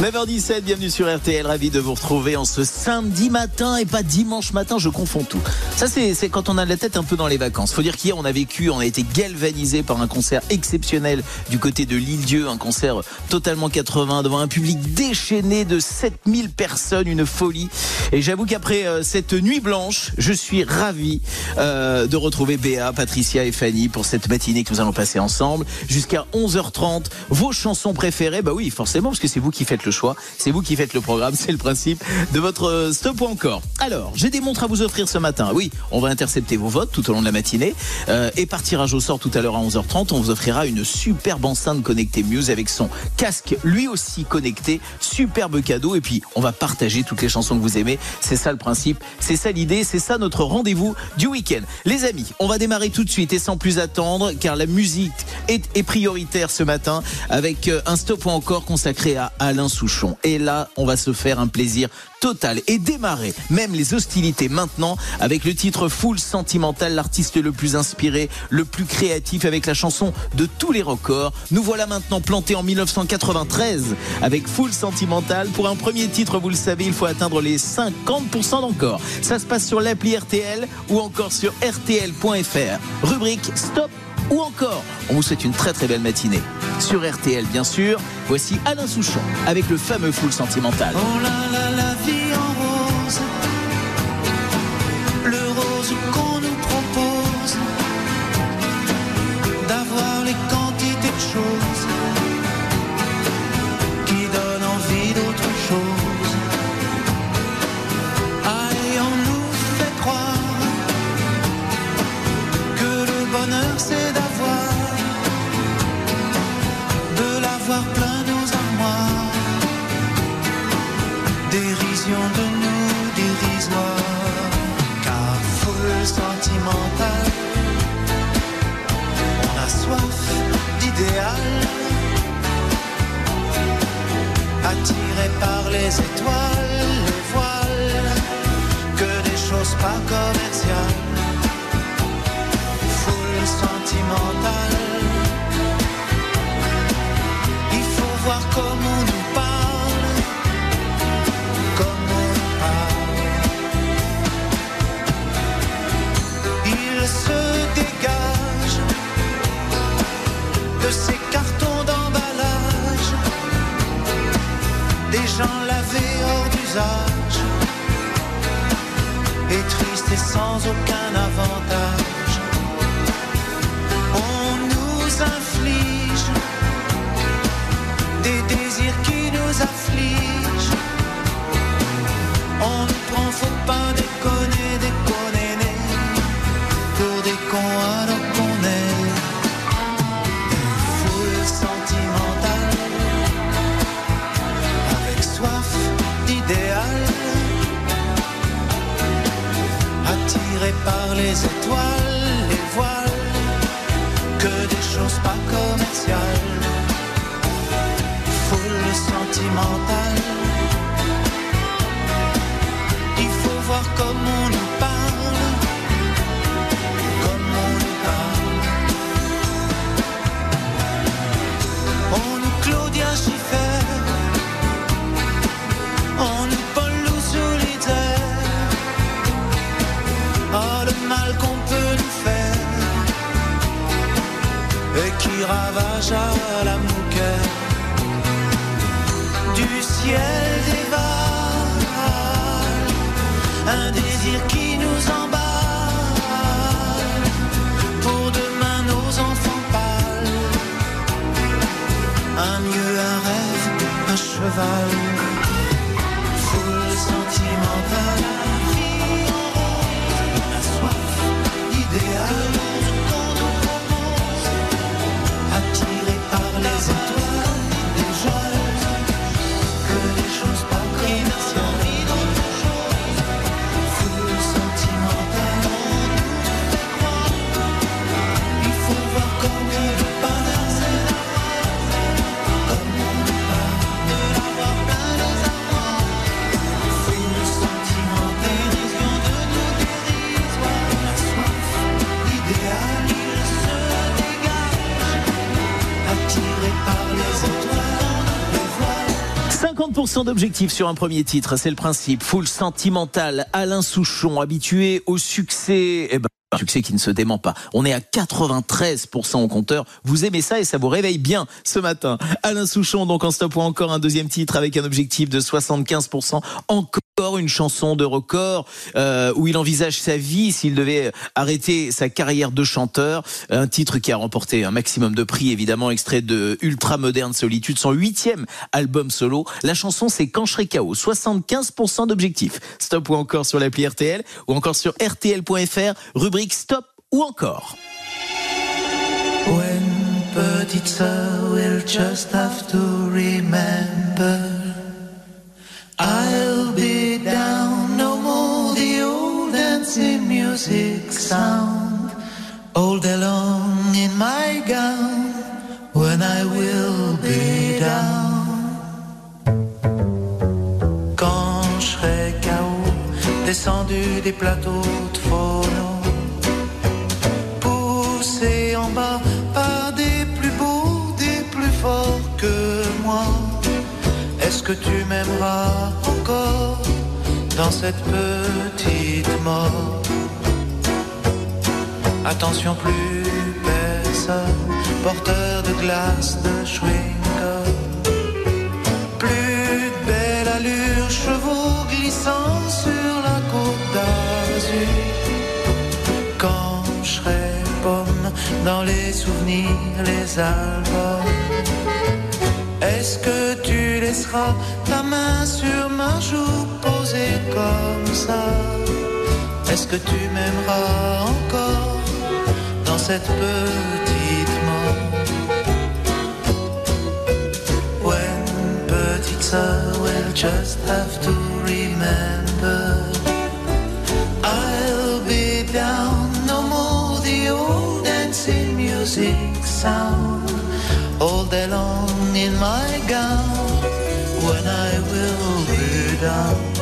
9h17, bienvenue sur RTL, ravi de vous retrouver en ce samedi matin et pas dimanche matin, je confonds tout. Ça c'est quand on a la tête un peu dans les vacances. Faut dire qu'hier on a vécu, on a été galvanisé par un concert exceptionnel du côté de l'île-dieu, un concert totalement 80 devant un public déchaîné de 7000 personnes, une folie. Et j'avoue qu'après euh, cette nuit blanche, je suis ravi euh, de retrouver Béa, Patricia et Fanny pour cette matinée que nous allons passer ensemble jusqu'à 11h30. Vos chansons préférées, bah oui forcément parce que c'est vous qui faites le choix. C'est vous qui faites le programme, c'est le principe de votre euh, stop ou encore. Alors, j'ai des montres à vous offrir ce matin. Oui, on va intercepter vos votes tout au long de la matinée euh, et par tirage au sort tout à l'heure à 11h30, on vous offrira une superbe enceinte connectée Muse avec son casque lui aussi connecté, superbe cadeau et puis on va partager toutes les chansons que vous aimez. C'est ça le principe, c'est ça l'idée, c'est ça notre rendez-vous du week-end. Les amis, on va démarrer tout de suite et sans plus attendre car la musique est, prioritaire ce matin avec euh, un stop ou encore consacré à Alain Et là, on va se faire un plaisir total et démarrer même les hostilités maintenant avec le titre Full Sentimental, l'artiste le plus inspiré, le plus créatif avec la chanson de tous les records. Nous voilà maintenant plantés en 1993 avec Full Sentimental. Pour un premier titre, vous le savez, il faut atteindre les 50% d'encore. Ça se passe sur l'appli RTL ou encore sur rtl.fr. Rubrique Stop ou encore, on vous souhaite une très très belle matinée. Sur RTL, bien sûr, voici Alain Souchon avec le fameux Full Sentimental. Oh là là, la vie en rose, le rose qu'on nous propose, d'avoir les quantités de choses qui donnent envie d'autre chose. Et on nous fait croire que le bonheur c'est dérision de nous dérisoire. Car full sentimental on a soif d'idéal. Attiré par les étoiles les voiles que des choses pas commerciales. Full sentimental de ces cartons d'emballage, des gens lavés hors d'usage, et tristes et sans aucun avantage. On nous inflige des désirs qui nous affligent. On nous prend, faut pas les étoiles, les voiles, que des choses pas commerciales, full sentimental. 100% d'objectifs sur un premier titre, c'est le principe. Full sentimental, Alain Souchon, habitué au succès. Eh ben, succès qui ne se dément pas. On est à 93% au compteur. Vous aimez ça et ça vous réveille bien ce matin. Alain Souchon, donc en stop ou encore un deuxième titre avec un objectif de 75%. Encore une chanson de record euh, où il envisage sa vie s'il devait arrêter sa carrière de chanteur. Un titre qui a remporté un maximum de prix, évidemment, extrait de Ultra Moderne Solitude, son huitième album solo. La chanson, c'est Quand je serai KO. 75% d'objectifs. Stop ou encore sur l'appli RTL ou encore sur RTL.fr, rubrique Stop ou encore. When petite just have to remember I'll be down no more the old dancing music sound. All day long in my gown when I will be down. Quand je serai KO descendu des plateaux de phono poussé en bas Est-ce que tu m'aimeras encore dans cette petite mort? Attention, plus personne, porteur de glace, de chewing-gum. Plus de belle allure, chevaux glissant sur la côte d'Azur. Quand je serai pomme dans les souvenirs, les albums. Est-ce que tu laisseras ta main sur ma joue posée comme ça. Est-ce que tu m'aimeras encore dans cette petite mort When petite sœur will just have to remember. I'll be down no more the old dancing music sound. All day long in my gown be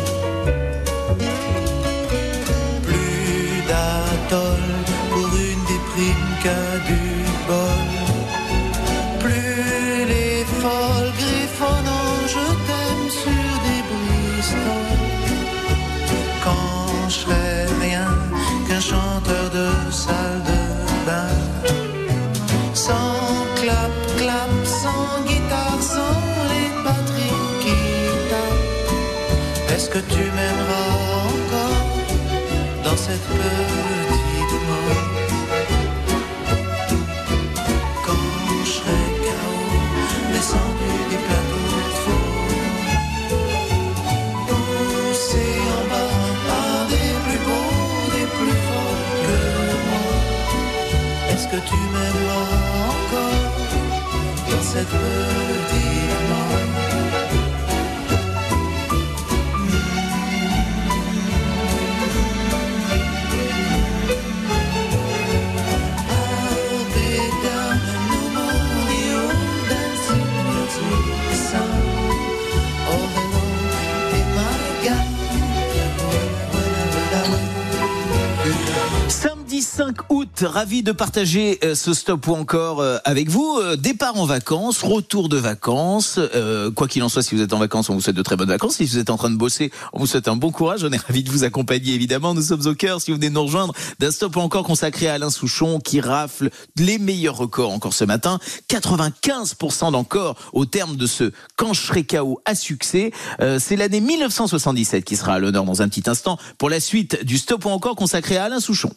5 août, ravi de partager euh, ce stop ou encore euh, avec vous. Euh, Départ en vacances, retour de vacances. Euh, quoi qu'il en soit, si vous êtes en vacances, on vous souhaite de très bonnes vacances. Si vous êtes en train de bosser, on vous souhaite un bon courage. On est ravi de vous accompagner, évidemment. Nous sommes au cœur, si vous venez de nous rejoindre, d'un stop ou encore consacré à Alain Souchon qui rafle les meilleurs records encore ce matin. 95% d'encore au terme de ce serai KO à succès. Euh, C'est l'année 1977 qui sera à l'honneur dans un petit instant pour la suite du stop ou encore consacré à Alain Souchon.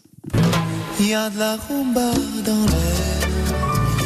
Il y a de la rumba dans l'air.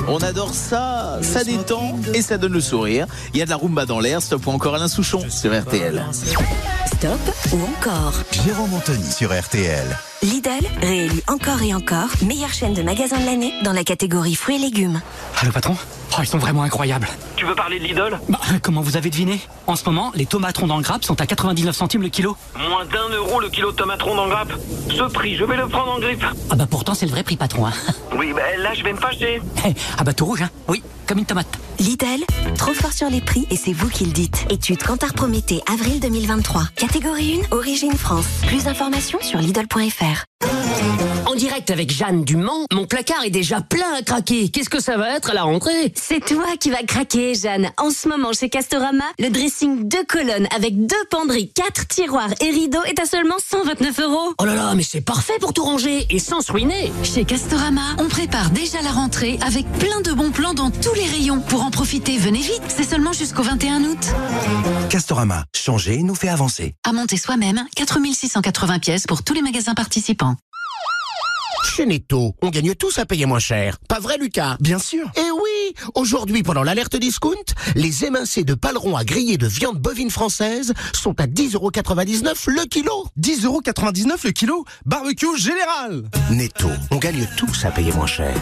On adore ça, ça détend et ça donne le sourire. Il y a de la rumba dans l'air, stop ou encore Alain Souchon sur RTL. Stop ou encore Jérôme Anthony sur RTL. Lidl, réélu encore et encore, meilleure chaîne de magasins de l'année dans la catégorie fruits et légumes. Allô patron Oh, ils sont vraiment incroyables. Tu veux parler de Lidl? Bah, comment vous avez deviné? En ce moment, les tomaterons dans le grappe sont à 99 centimes le kilo. Moins d'un euro le kilo de tomateron dans grappe. Ce prix, je vais le prendre en grippe. Ah bah pourtant c'est le vrai prix patron. Hein. Oui, ben là, je vais me fâcher. Eh, ah bah tout rouge, hein Oui, comme une tomate. Lidl, trop fort sur les prix et c'est vous qui le dites. Étude Cantar Prométhée, avril 2023. Catégorie 1, origine France. Plus d'informations sur Lidl.fr. En direct avec Jeanne Dumont, mon placard est déjà plein à craquer. Qu'est-ce que ça va être à la rentrée? C'est toi qui vas craquer, Jeanne. En ce moment, chez Castorama, le dressing deux colonnes avec deux penderies, quatre tiroirs et rideaux est à seulement 129 euros. Oh là là, mais c'est parfait pour tout ranger et sans se ruiner. Chez Castorama, on prépare déjà la rentrée avec plein de bons plans dans tous les rayons. Pour en profiter, venez vite, c'est seulement jusqu'au 21 août. Castorama, changer nous fait avancer. À monter soi-même, 4680 pièces pour tous les magasins participants. Chez Netto, on gagne tous à payer moins cher. Pas vrai, Lucas? Bien sûr. Eh oui Aujourd'hui, pendant l'alerte discount, les émincés de paleron à griller de viande bovine française sont à 10,99€ le kilo. 10,99€ le kilo Barbecue général Netto, on gagne tous à payer moins cher.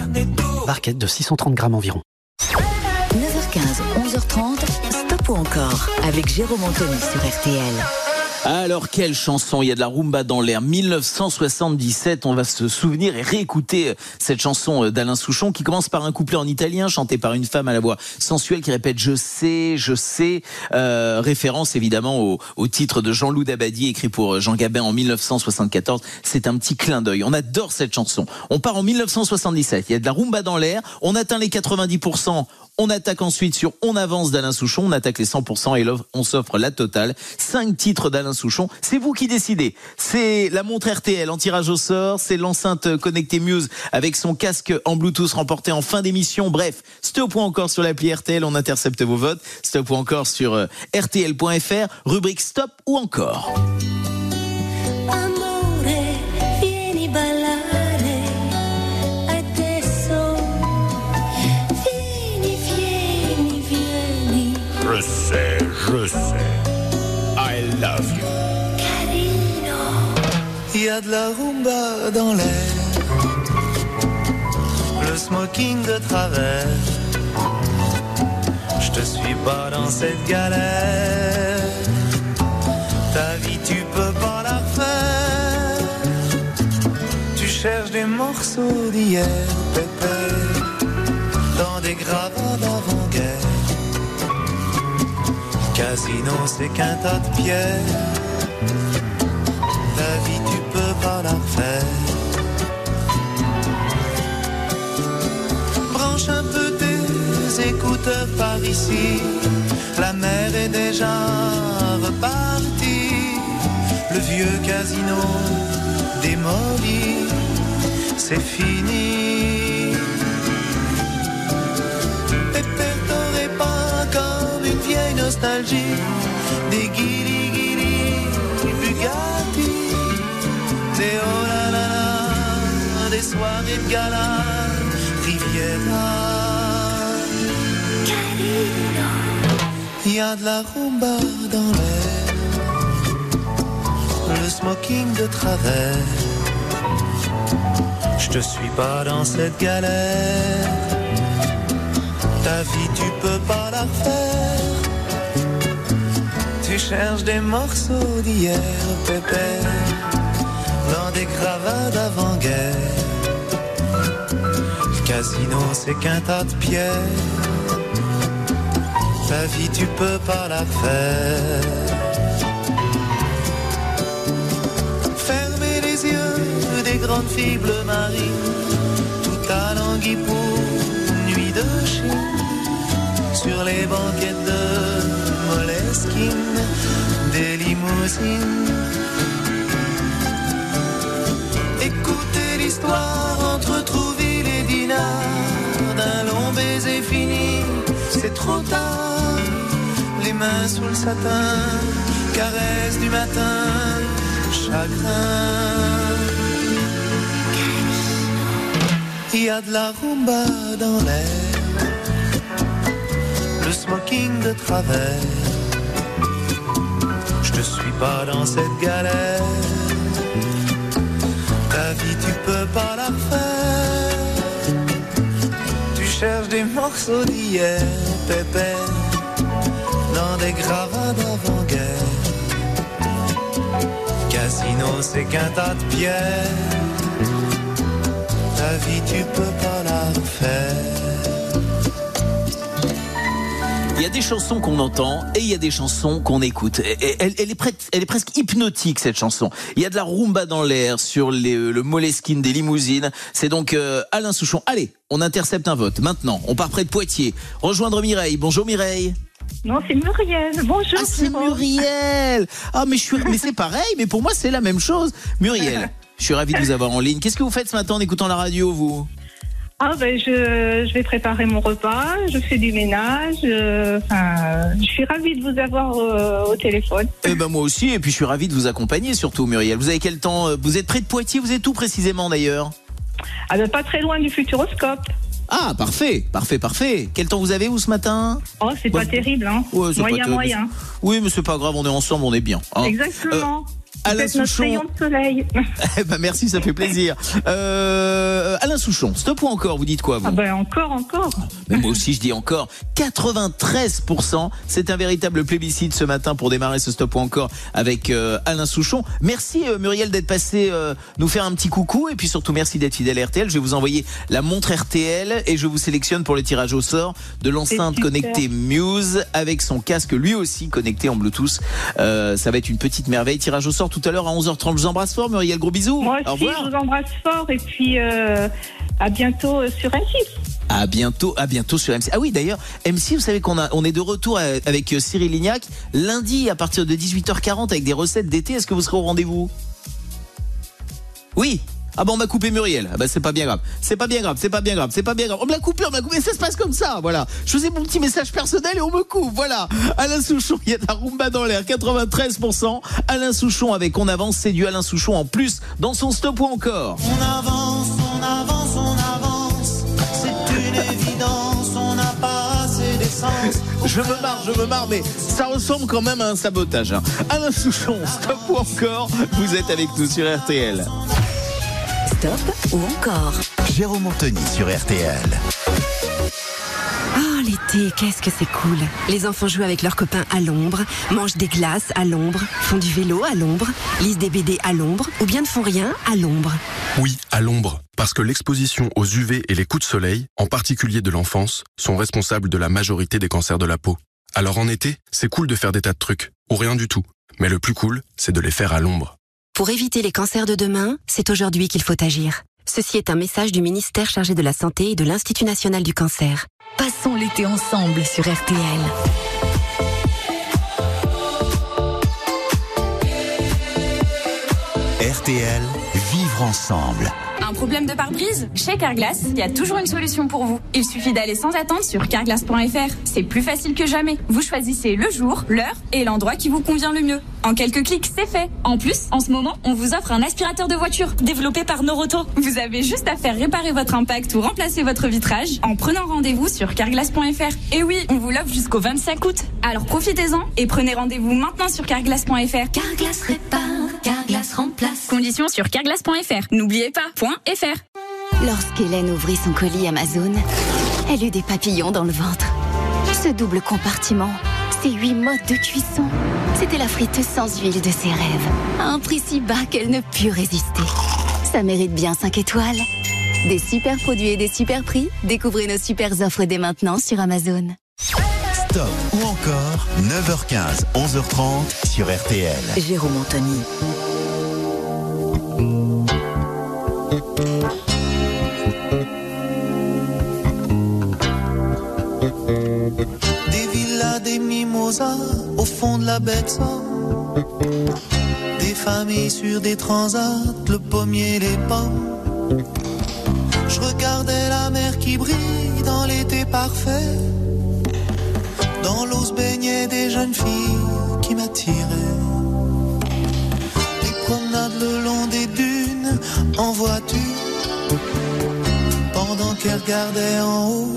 Barquette de 630 grammes environ. 9h15, 11h30, stop ou encore avec Jérôme Anthony sur RTL. Alors quelle chanson? Il y a de la rumba dans l'air. 1977, on va se souvenir et réécouter cette chanson d'Alain Souchon qui commence par un couplet en italien chanté par une femme à la voix sensuelle qui répète je sais, je sais. Euh, référence évidemment au, au titre de Jean-Loup Dabadi écrit pour Jean Gabin en 1974. C'est un petit clin d'œil. On adore cette chanson. On part en 1977. Il y a de la rumba dans l'air. On atteint les 90%. On attaque ensuite sur On avance d'Alain Souchon, on attaque les 100% et on s'offre la totale. Cinq titres d'Alain Souchon, c'est vous qui décidez. C'est la montre RTL en tirage au sort, c'est l'enceinte connectée Muse avec son casque en Bluetooth remporté en fin d'émission. Bref, stop ou encore sur l'appli RTL, on intercepte vos votes. Stop ou encore sur euh, rtl.fr, rubrique stop ou encore. Il y a de la rumba dans l'air. Le smoking de travers. Je te suis pas dans cette galère. Ta vie, tu peux pas la refaire. Tu cherches des morceaux d'hier, pépé. Dans des gravats d'avant-guerre. Casino, c'est qu'un tas de pierres. Ta vie, tu peux pas la refaire. Branche un peu tes écouteurs par ici. La mer est déjà repartie. Le vieux casino démoli, c'est fini. Nostalgie des guili guili Bugatti, des oh là là, des soirées de gala, Riviera. Il y a de la rumba dans l'air, le smoking de travers. Je te suis pas dans cette galère. Ta vie, tu peux pas la refaire. Tu cherches des morceaux d'hier, pépère, dans des cravates d'avant-guerre. Le casino, c'est qu'un tas de pierres. Ta vie, tu peux pas la faire. Fermez les yeux des grandes filles bleu marine, tout à languille pour nuit de Chine, sur les banquettes de Des limousines. Écoutez l'histoire entre Trouville et Dinard, d'un long baiser fini, c'est trop tard. Les mains sous le satin, caresse du matin, chagrin. Il y a de la rumba dans l'air, le smoking de travers. Je suis pas dans cette galère. Ta vie, tu peux pas la refaire. Tu cherches des morceaux d'hier, pépère, dans des gravats d'avant-guerre. Casino, c'est qu'un tas de pierres. Ta vie, tu peux pas la refaire. Il y a des chansons qu'on entend et il y a des chansons qu'on écoute. Elle, elle est prête- elle est presque hypnotique cette chanson. Il y a de la rumba dans l'air sur les, euh, le Moleskine des limousines. C'est donc euh, Alain Souchon. Allez, on intercepte un vote. Maintenant, on part près de Poitiers. Rejoindre Mireille. Bonjour Mireille. Non, c'est Muriel. Bonjour. Ah, c'est. Muriel. Ah, mais je suis, mais c'est pareil. Mais pour moi, c'est la même chose. Muriel, je suis ravi de vous avoir en ligne. Qu'est-ce que vous faites ce matin en écoutant la radio, vous? Ah ben je, je vais préparer mon repas, je fais du ménage. euh, Enfin, je suis ravie de vous avoir euh, au téléphone. Eh ben moi aussi. Et puis je suis ravi de vous accompagner, surtout Muriel. Vous avez quel temps euh, Vous êtes près de Poitiers. Vous êtes où précisément d'ailleurs? Ah ben pas très loin du Futuroscope. Ah, parfait, parfait, parfait. Quel temps vous avez, vous, ce matin? Oh, c'est pas terrible, hein. Ouais, c'est pas moyen, terrible. moyen. Oui, mais c'est pas grave, on est ensemble, on est bien. hein. Exactement. Alain Souchon. rayon de soleil. Eh ben, merci, ça fait plaisir. Euh, Alain Souchon, stop ou encore Vous dites quoi, vous Ah ben encore, encore. Mais moi aussi, je dis encore 93%. C'est un véritable plébiscite ce matin pour démarrer ce stop ou encore avec euh, Alain Souchon. Merci euh, Muriel d'être passé euh, nous faire un petit coucou et puis surtout merci d'être fidèle à RTL. Je vais vous envoyer la montre RTL et je vous sélectionne pour le tirage au sort de l'enceinte connectée Muse avec son casque lui aussi connecté en Bluetooth. Euh, ça va être une petite merveille. Tirage au sort tout à l'heure à 11h30. Je vous embrasse fort Muriel, gros bisous. Moi au aussi, revoir. je vous embrasse fort et puis euh, à bientôt euh, sur M6. À bientôt, à bientôt sur MC. Ah oui, d'ailleurs, MC, vous savez qu'on a, on est de retour avec euh, Cyril Lignac lundi à partir de 18h40 avec des recettes d'été. Est-ce que vous serez au rendez-vous? Oui. Ah bon, on m'a coupé Muriel. Ah bah c'est pas bien grave. C'est pas bien grave. C'est pas bien grave. C'est pas bien grave. On me l'a coupé, on me l'a coupé. Ça se passe comme ça. Voilà. Je faisais mon petit message personnel et on me coupe. Voilà. Alain Souchon, il y a de la rumba dans l'air. 93%. Alain Souchon avec On avance, c'est du Alain Souchon en plus dans son stop ou encore. On avance, on avance, on avance. C'est une évidence, on n'a pas assez d'essence. Je me marre, je me marre, mais ça ressemble quand même à un sabotage. hein. Alain Souchon, stop ou encore Vous êtes avec nous sur RTL. Stop ou encore Jérôme Anthony sur RTL. Oh, l'été, qu'est-ce que c'est cool. Les enfants jouent avec leurs copains à l'ombre, mangent des glaces à l'ombre, font du vélo à l'ombre, lisent des BD à l'ombre, ou bien ne font rien à l'ombre. Oui, à l'ombre, parce que l'exposition aux UV et les coups de soleil, en particulier de l'enfance, sont responsables de la majorité des cancers de la peau. Alors en été, c'est cool de faire des tas de trucs, ou rien du tout. Mais le plus cool, c'est de les faire à l'ombre. Pour éviter les cancers de demain, c'est aujourd'hui qu'il faut agir. Ceci est un message du ministère chargé de la Santé et de l'Institut national du cancer. Passons l'été ensemble sur RTL. RTL, vivre ensemble. Un problème de pare-brise Chez Carglass, il y a toujours une solution pour vous. Il suffit d'aller sans attendre sur carglass.fr. C'est plus facile que jamais. Vous choisissez le jour, l'heure et l'endroit qui vous convient le mieux. En quelques clics, c'est fait. En plus, en ce moment, on vous offre un aspirateur de voiture développé par Noroto. Vous avez juste à faire réparer votre impact ou remplacer votre vitrage en prenant rendez-vous sur carglass.fr. Et oui, on vous l'offre jusqu'au 25 août. Alors profitez-en et prenez rendez-vous maintenant sur carglass.fr. Carglass répare, Carglass remplace. Conditions sur carglass.fr. N'oubliez pas, point .fr. Lorsqu'Hélène ouvrit son colis Amazon, elle eut des papillons dans le ventre. Ce double compartiment, ces huit modes de cuisson, c'était la friteuse sans huile de ses rêves. À un prix si bas qu'elle ne put résister. Ça mérite bien 5 étoiles. Des super produits et des super prix, découvrez nos super offres dès maintenant sur Amazon. Stop ou encore 9h15, 11h30 sur RTL. Jérôme Anthony. Au fond de la Somme. Des familles sur des transats, le pommier, les pommes. Je regardais la mer qui brille dans l'été parfait. Dans l'eau se baignaient des jeunes filles qui m'attiraient. Des promenades le long des dunes en voiture. Pendant qu'elles regardaient en haut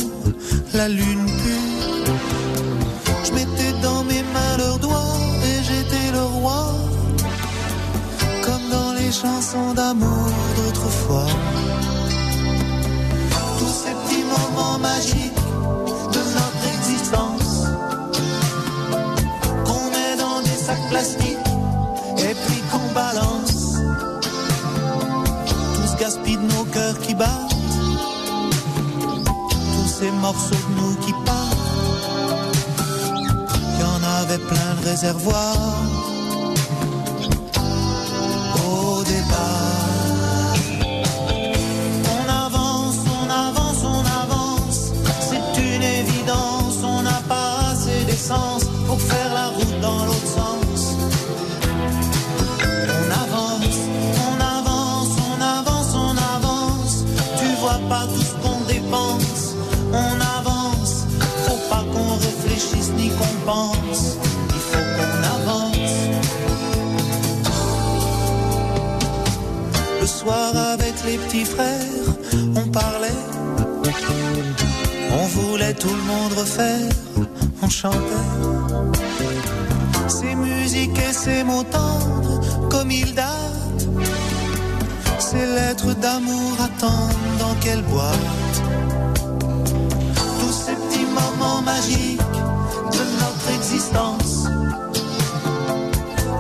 la lune pure. Chansons d'amour d'autrefois. Tous ces petits moments magiques de notre existence. Qu'on met dans des sacs plastiques et puis qu'on balance. Tout ce gaspille de nos cœurs qui battent. Tous ces morceaux de nous qui partent avait plein le réservoir. Il faut qu'on avance. Le soir avec les petits frères, on parlait. On voulait tout le monde refaire, on chantait. Ces musiques et ces mots tendres, comme ils datent. Ces lettres d'amour attendent dans quelle boîte? Tous ces petits moments magiques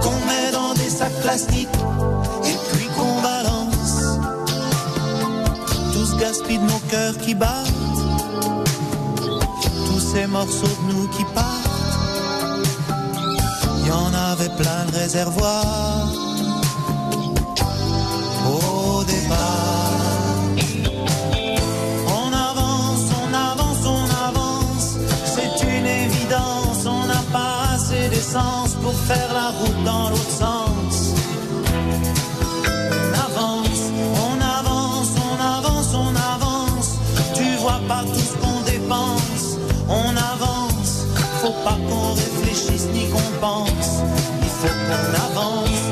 qu'on met dans des sacs plastiques et puis qu'on balance. Tout ce gaspille de nos cœurs qui battent, tous ces morceaux de nous qui partent. Y en avait plein le réservoir pour faire la route dans l'autre sens. On avance, on avance, on avance, on avance. Tu vois pas tout ce qu'on dépense. On avance, faut pas qu'on réfléchisse ni qu'on pense. Il faut qu'on avance.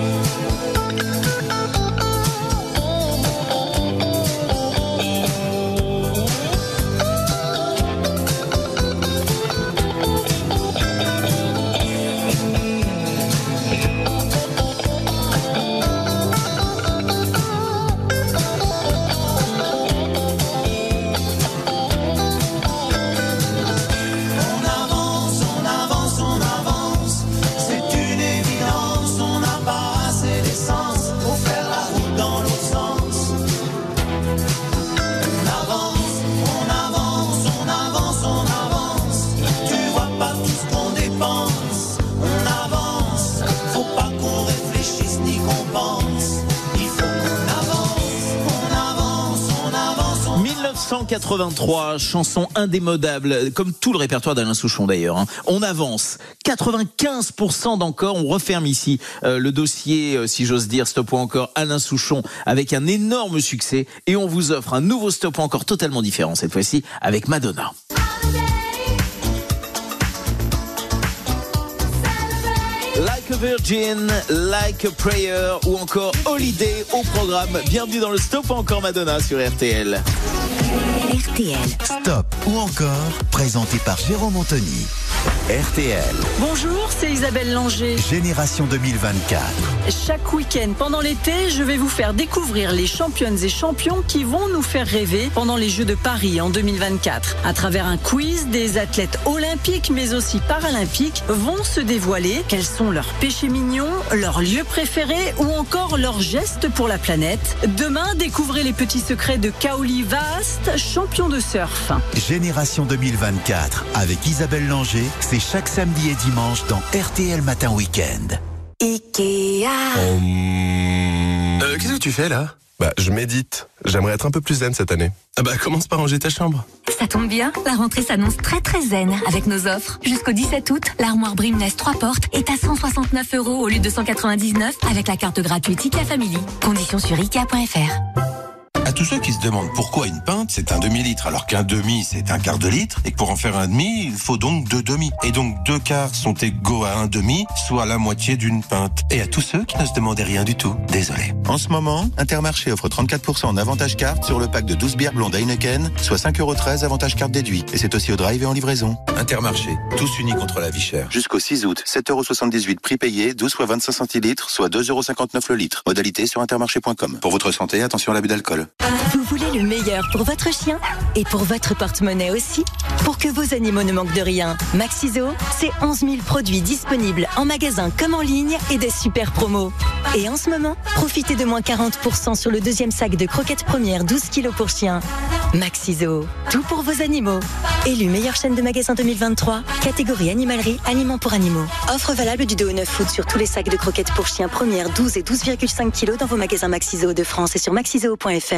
1983, chanson indémodable, comme tout le répertoire d'Alain Souchon d'ailleurs. hein. On avance, 95% d'encore. On referme ici euh, le dossier, euh, si j'ose dire, Stop ou encore Alain Souchon, avec un énorme succès. Et on vous offre un nouveau Stop ou encore totalement différent cette fois-ci avec Madonna. Virgin, Like a Prayer ou encore Holiday au programme. Bienvenue dans le Stop ou encore Madonna sur RTL. RTL. Stop ou encore, présenté par Jérôme Anthony. RTL. Bonjour, c'est Isabelle Langer. Génération 2024. Chaque week-end pendant l'été, je vais vous faire découvrir les championnes et champions qui vont nous faire rêver pendant les Jeux de Paris en 2024. À travers un quiz, des athlètes olympiques mais aussi paralympiques vont se dévoiler quels sont leurs péchés mignons, leurs lieux préférés ou encore leurs gestes pour la planète. Demain, découvrez les petits secrets de Kaoli Vast, champion de surf. Génération 2024 avec Isabelle Langer, c'est chaque samedi et dimanche dans RTL Matin Week-end. Ikea. Euh, qu'est-ce que tu fais là? Bah, je médite. J'aimerais être un peu plus zen cette année. Ah bah, commence par ranger ta chambre. Ça tombe bien, la rentrée s'annonce très très zen avec nos offres. Jusqu'au 17 août, l'armoire Brimness 3 portes est à 169 euros au lieu de 199 avec la carte gratuite IKEA Family. Conditions sur IKEA.fr. À tous ceux qui se demandent pourquoi une pinte c'est un demi-litre alors qu'un demi c'est un quart de litre et que pour en faire un demi il faut donc deux demi. Et donc deux quarts sont égaux à un demi, soit la moitié d'une pinte. Et à tous ceux qui ne se demandaient rien du tout, désolé. En ce moment, Intermarché offre 34% en avantage carte sur le pack de 12 bières blondes Heineken, soit 5,13€ avantage carte déduit. Et c'est aussi au drive et en livraison. Intermarché, tous unis contre la vie chère. Jusqu'au 6 août, 7,78€ prix payé, 12 fois 25 centilitres, soit 2,59€ le litre. Modalité sur intermarché.com. Pour votre santé, attention à l'abus d'alcool. Vous voulez le meilleur pour votre chien et pour votre porte-monnaie aussi Pour que vos animaux ne manquent de rien, Maxiso, c'est 11 000 produits disponibles en magasin comme en ligne et des super promos. Et en ce moment, profitez de moins 40% sur le deuxième sac de croquettes premières 12 kilos pour chien. Maxiso, tout pour vos animaux. Élu meilleure chaîne de magasins 2023, catégorie animalerie, aliments pour animaux. Offre valable du 2 au 9 août sur tous les sacs de croquettes pour chiens premières 12 et 12,5 kilos dans vos magasins Maxiso de France et sur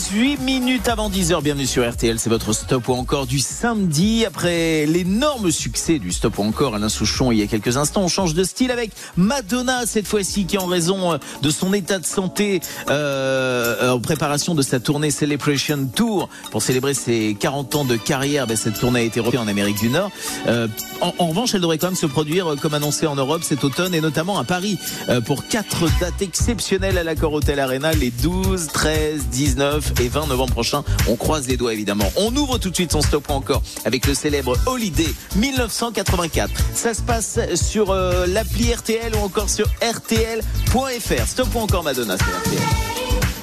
18 minutes avant 10h, bienvenue sur RTL, c'est votre stop ou encore du samedi. Après l'énorme succès du stop ou encore Alain Souchon il y a quelques instants, on change de style avec Madonna cette fois-ci qui en raison de son état de santé euh, en préparation de sa tournée Celebration Tour pour célébrer ses 40 ans de carrière, ben, cette tournée a été refaite en Amérique du Nord. Euh, en, revanche, elle devrait quand même se produire comme annoncé en Europe cet automne et notamment à Paris euh, pour quatre dates exceptionnelles à l'accord Hotel Arena les 12, 13, 19 et 20 novembre prochain. On croise les doigts évidemment. On ouvre tout de suite son stop encore avec le célèbre Holiday 1984. Ça se passe sur euh, l'appli RTL ou encore sur rtl.fr. Stop encore Madonna sur RTL.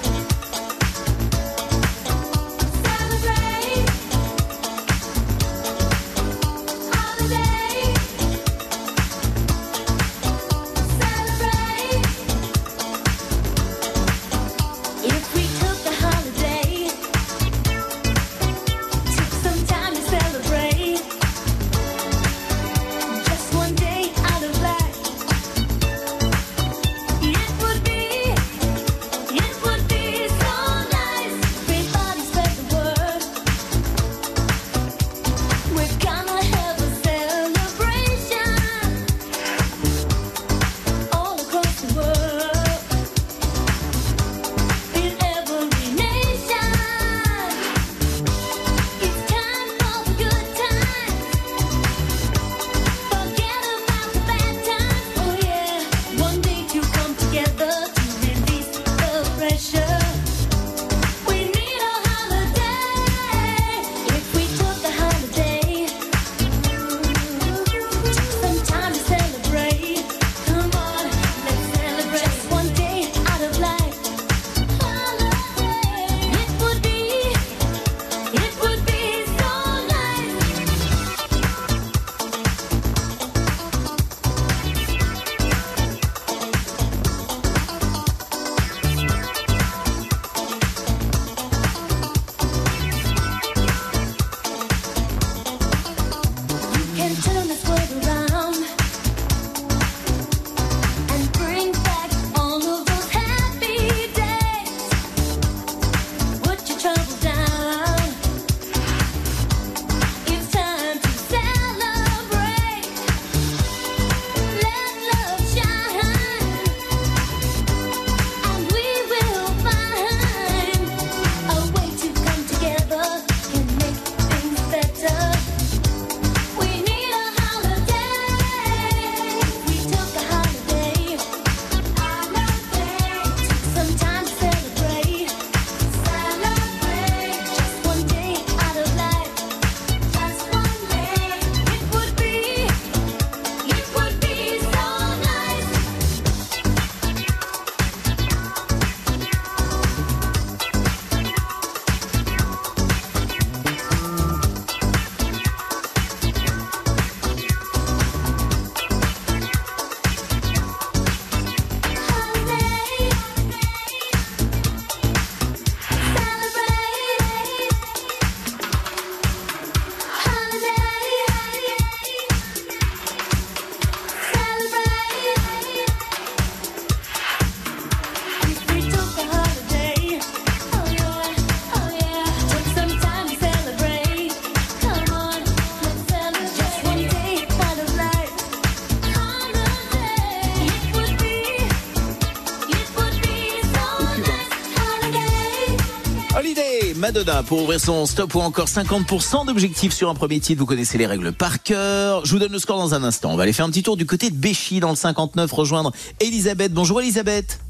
Madonna pour ouvrir son stop ou encore 50% d'objectifs sur un premier titre. Vous connaissez les règles par cœur. Je vous donne le score dans un instant. On va aller faire un petit tour du côté de Béchy dans le 59, rejoindre Elisabeth. Bonjour Elisabeth.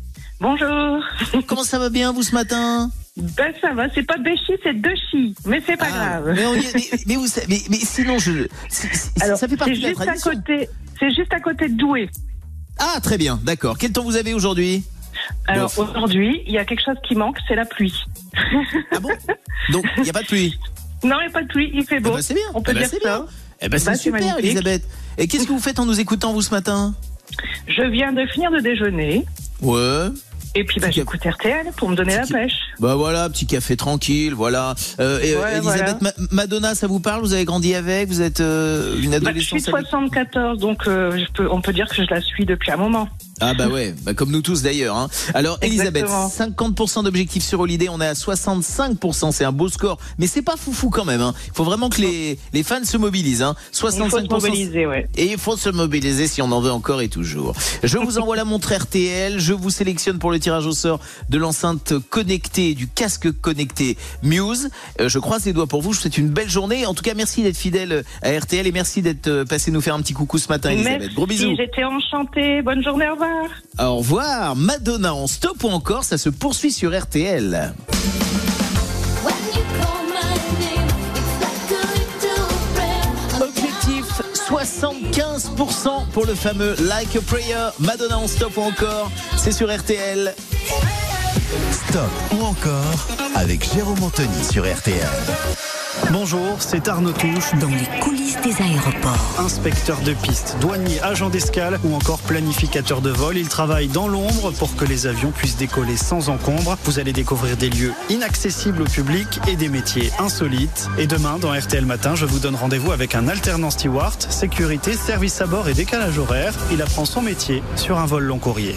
Bonjour. Comment ça va bien vous ce matin? Ben ça va, c'est pas Béchi, c'est Dechy, mais c'est pas grave. Ah, Mais, on y est- mais- mais vous mais- mais sinon, je, Alors, ça fait partie de la tradition. côté, c'est juste à côté de Douai. Ah, très bien, d'accord. Quel temps vous avez aujourd'hui? Alors aujourd'hui, il y a quelque chose qui manque, c'est la pluie. Donc, il n'y a pas de pluie. Non, il n'y a pas de pluie, il fait beau. bah, c'est bien. On peut Eh ben, dire ça. bien. Eh ben, c'est Bah, super, magnifique. Elisabeth. Et qu'est-ce que vous faites en nous écoutant, vous, ce matin? Je viens de finir de déjeuner. Ouais. Et puis bah, j'écoute RTL pour me donner la pêche. Bah voilà, petit café tranquille, voilà. Euh, et, euh, Ouais, Elisabeth Ma- Madonna, ça vous parle? Vous avez grandi avec? Vous êtes euh, une Bah, je suis adolescente de avec- 74, donc euh, je peux, on peut dire que je la suis depuis un moment. Ah bah ouais, bah comme nous tous d'ailleurs. Hein. Alors Elisabeth, Exactement. 50% d'objectifs sur Holiday, on est à 65%, c'est un beau score, mais c'est pas foufou quand même. Hein. Il faut vraiment que les, les fans se mobilisent. Hein. 65%. Il faut se mobiliser, ouais. Et il faut se mobiliser si on en veut encore et toujours. Je vous envoie la montre RTL, je vous sélectionne pour le tirage au sort de l'enceinte connectée, du casque connecté Muse. Euh, je croise les doigts pour vous, je vous souhaite une belle journée. En tout cas, merci d'être fidèle à RTL et merci d'être euh, passé nous faire un petit coucou ce matin, Elisabeth. Merci, Gros bisous. j'étais enchantée. Bonne journée, au revoir. Au revoir, Madonna en stop ou encore, ça se poursuit sur RTL. Objectif 75% pour le fameux Like a Prayer, Madonna en stop ou encore, c'est sur RTL. Stop ou encore avec Jérôme Anthony sur RTL. Bonjour, c'est Arnaud Touche. Dans les coulisses des aéroports. Inspecteur de piste, douanier, agent d'escale ou encore planificateur de vol, il travaille dans l'ombre pour que les avions puissent décoller sans encombre. Vous allez découvrir des lieux inaccessibles au public et des métiers insolites. Et demain, dans RTL Matin, je vous donne rendez-vous avec un alternant steward, sécurité, service à bord et décalage horaire. Il apprend son métier sur un vol long courrier.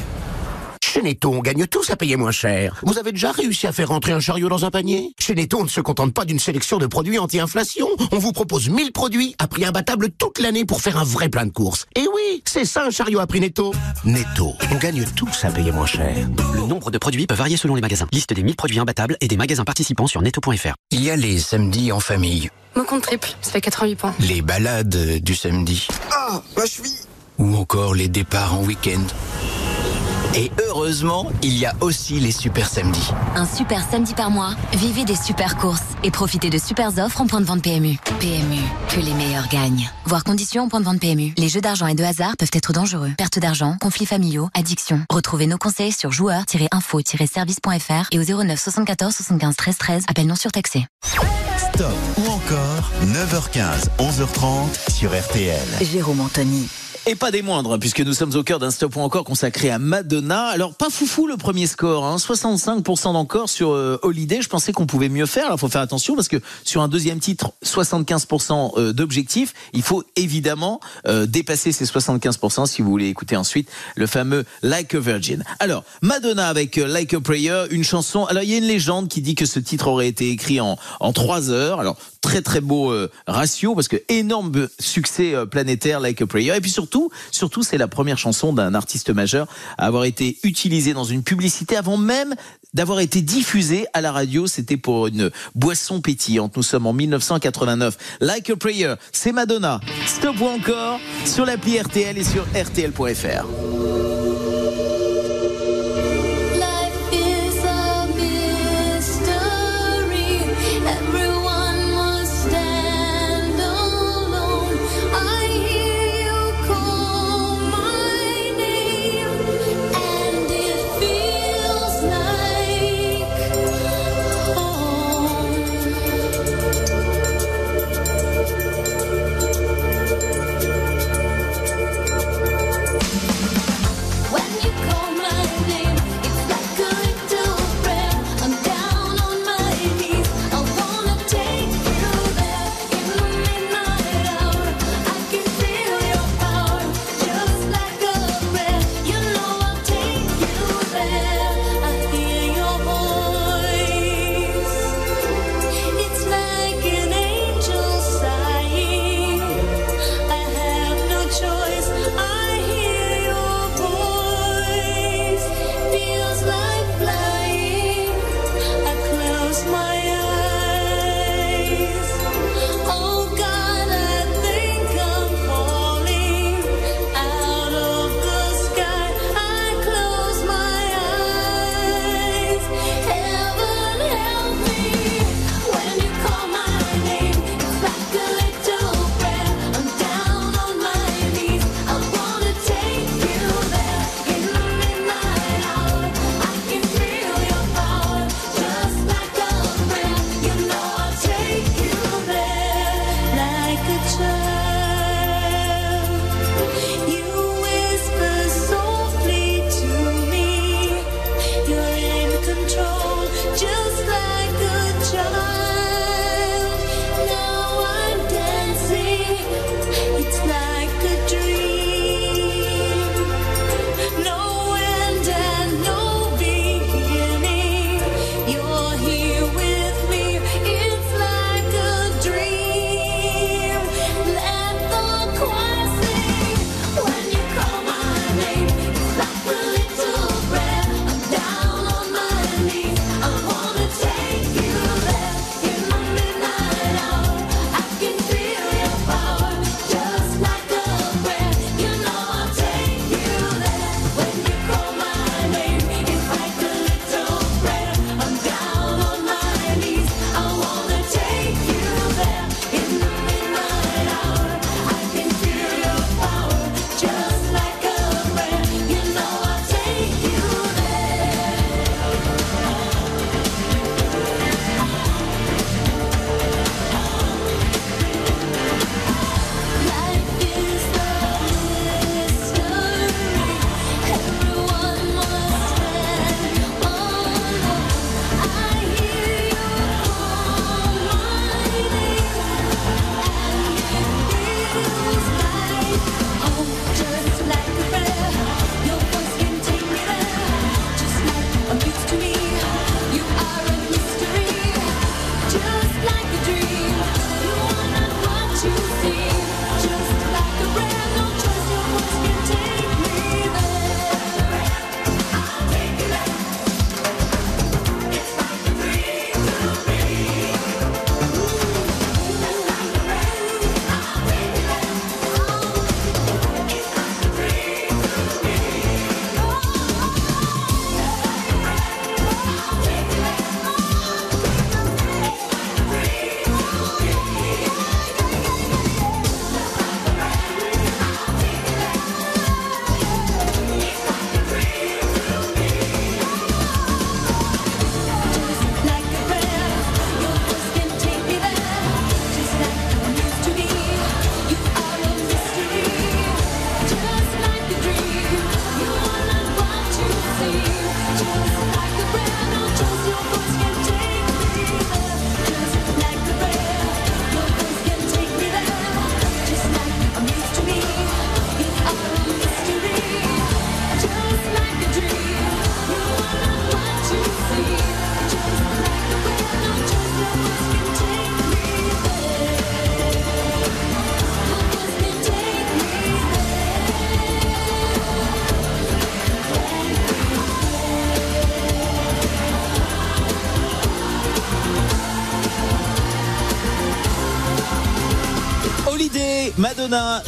Chez Netto, on gagne tous à payer moins cher. Vous avez déjà réussi à faire rentrer un chariot dans un panier? Chez Netto, on ne se contente pas d'une sélection de produits anti-inflation. On vous propose 1000 produits à prix imbattable toute l'année pour faire un vrai plein de courses. Et oui, c'est ça un chariot à prix Netto. Netto, on gagne tous à payer moins cher. Le nombre de produits peut varier selon les magasins. Liste des 1000 produits imbattables et des magasins participants sur netto.fr. Il y a les samedis en famille, Mon compte triple, ça fait 88 points. les balades du samedi, Ah, ma cheville ou encore les départs en week-end. Et heureusement, il y a aussi les super samedis. Un super samedi par mois, vivez des super courses et profitez de super offres en point de vente PMU. PMU, que les meilleurs gagnent. Voir conditions en point de vente PMU. Les jeux d'argent et de hasard peuvent être dangereux. Perte d'argent, conflits familiaux, addiction. Retrouvez nos conseils sur joueurs-info-service.fr et au 09 74 75 13 13. Appel non surtaxé. Stop ou encore 9h15, 11h30 sur RTL. Jérôme Anthony. Et pas des moindres, puisque nous sommes au cœur d'un stop ou encore consacré à Madonna. Alors, pas foufou le premier score, hein, 65% d'encore sur euh, Holiday. Je pensais qu'on pouvait mieux faire. Alors, faut faire attention parce que sur un deuxième titre, 75% euh, d'objectifs, il faut évidemment euh, dépasser ces 75% si vous voulez écouter ensuite le fameux Like a Virgin. Alors, Madonna avec euh, Like a Prayer, une chanson. Alors, il y a une légende qui dit que ce titre aurait été écrit en, en 3 heures. Alors, très très beau ratio parce que énorme succès planétaire Like a Prayer. Et puis surtout, surtout c'est la première chanson d'un artiste majeur à avoir été utilisée dans une publicité avant même d'avoir été diffusée à la radio. C'était pour une boisson pétillante. Nous sommes en 1989. Like a Prayer, c'est Madonna. Stop ou encore sur l'appli RTL et sur RTL.fr.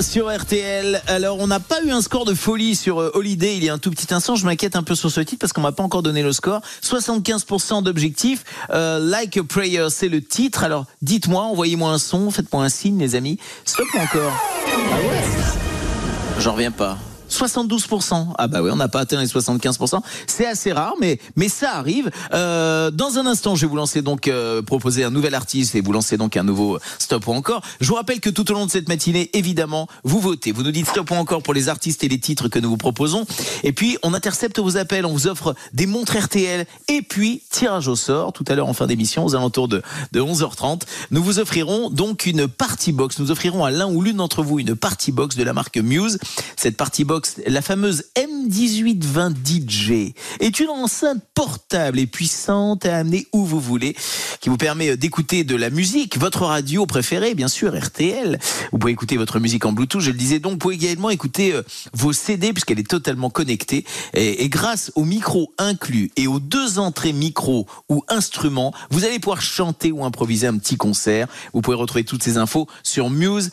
sur RTL. Alors, on n'a pas eu un score de folie sur euh, Holiday il y a un tout petit instant. Je m'inquiète un peu sur ce titre parce qu'on m'a pas encore donné le score. 75% d'objectifs. Euh, like a Prayer, c'est le titre. Alors, dites-moi, envoyez-moi un son, faites-moi un signe, les amis. Stop encore. Ah ouais J'en reviens pas. 72%. Ah bah oui, on n'a pas atteint les 75%. C'est assez rare, mais mais ça arrive. Euh, dans un instant, je vais vous lancer donc euh, proposer un nouvel artiste et vous lancer donc un nouveau stop ou encore. Je vous rappelle que tout au long de cette matinée, évidemment, vous votez. Vous nous dites stop ou encore pour les artistes et les titres que nous vous proposons. Et puis on intercepte vos appels, on vous offre des montres RTL et puis tirage au sort tout à l'heure en fin d'émission aux alentours de de 11h30. Nous vous offrirons donc une party box. Nous offrirons à l'un ou l'une d'entre vous une party box de la marque Muse. Cette party box la fameuse M1820 DJ est une enceinte portable et puissante à amener où vous voulez, qui vous permet d'écouter de la musique, votre radio préférée, bien sûr, RTL. Vous pouvez écouter votre musique en Bluetooth, je le disais donc, vous pouvez également écouter euh, vos CD puisqu'elle est totalement connectée. Et, grâce au micro inclus et aux deux entrées micro ou instruments, vous allez pouvoir chanter ou improviser un petit concert. Vous pouvez retrouver toutes ces infos sur muse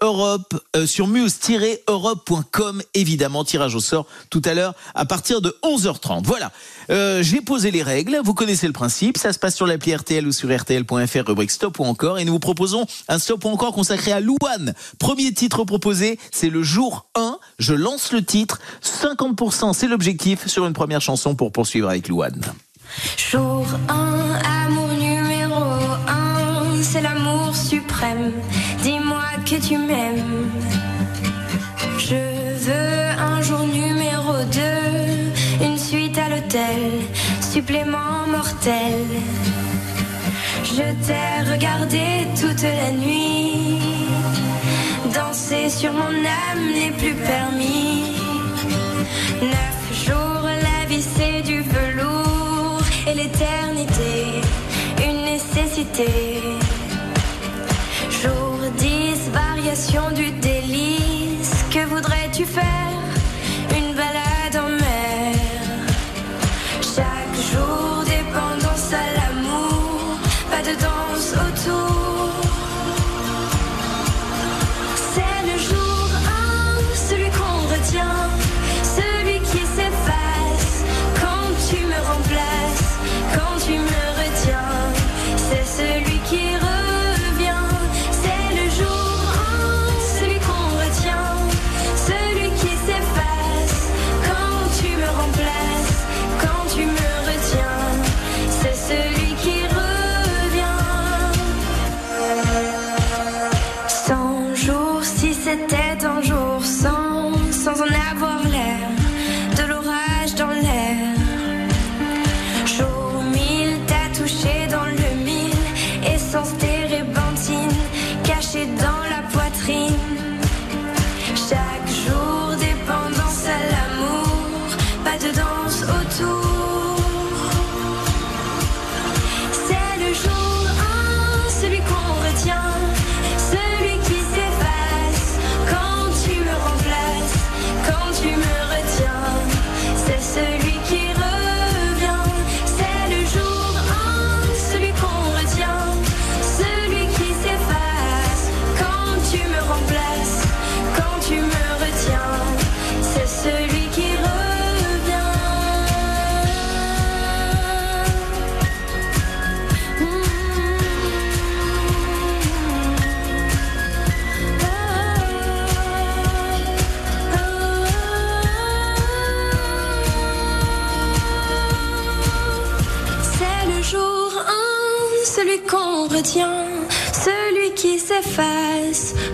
Europe euh, sur muse-europe.com évidemment tirage au sort tout à l'heure à partir de 11h30 voilà. Euh, j'ai posé les règles. Vous connaissez le principe. Ça se passe sur l'appli RTL ou sur rtl.fr rubrique stop ou encore. Et nous vous proposons un stop ou encore consacré à Louane. Premier titre proposé c'est le jour 1 je lance le titre. 50% c'est l'objectif sur une première chanson pour poursuivre avec Louane. Jour 1, amour numéro 1, c'est l'amour suprême. Tu m'aimes. Je veux un jour numéro 2, une suite à l'hôtel, supplément mortel. Je t'ai regardé toute la nuit, danser sur mon âme n'est plus permis. Neuf jours, la vie c'est du velours et l'éternité, une nécessité.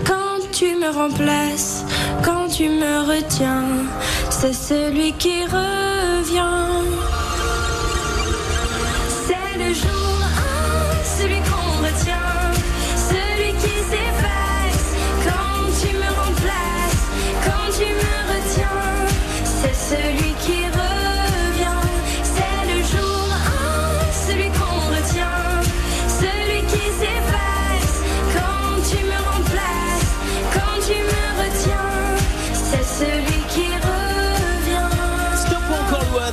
Quand tu me remplaces, quand tu me retiens. C'est celui qui revient. C'est le jour 1, celui qu'on retient, celui qui s'efface quand tu me remplaces, quand tu me retiens. C'est celui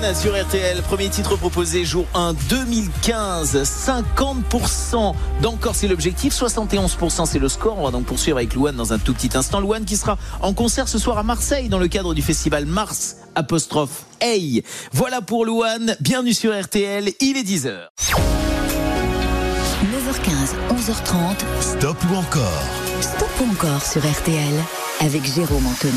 Sur RTL, premier titre proposé jour 1 2015, 50% d'encore c'est l'objectif, 71% c'est le score. On va donc poursuivre avec Louane dans un tout petit instant. Louane qui sera en concert ce soir à Marseille dans le cadre du festival Mars apostrophe Hey. Voilà pour Louane, bienvenue sur RTL, il est 10h. 9h15, 11h30. Stop ou encore Stop ou encore sur RTL avec Jérôme Anthony.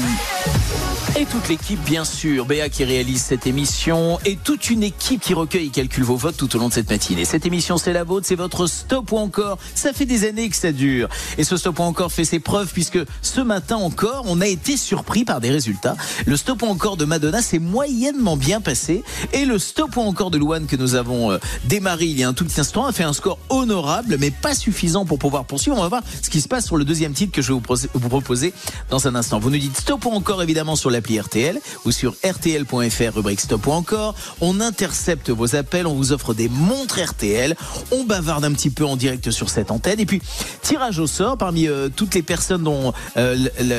Et toute l'équipe, bien sûr, Béa qui réalise cette émission et toute une équipe qui recueille et calcule vos votes tout au long de cette matinée. Cette émission, c'est la vôtre, c'est votre stop ou encore. Ça fait des années que ça dure. Et ce stop ou encore fait ses preuves puisque ce matin encore, on a été surpris par des résultats. Le stop ou encore de Madonna s'est moyennement bien passé et le stop ou encore de Louane que nous avons euh, démarré il y a un tout petit instant a fait un score honorable mais pas suffisant pour pouvoir poursuivre. On va voir ce qui se passe sur le deuxième titre que je vais vous pro- vous proposer dans un instant. Vous nous dites stop ou encore évidemment sur l'appli RTL ou sur rtl.fr rubrique stop ou encore. On intercepte vos appels, on vous offre des montres RTL, on bavarde un petit peu en direct sur cette antenne et puis tirage au sort parmi euh, toutes les personnes dont euh,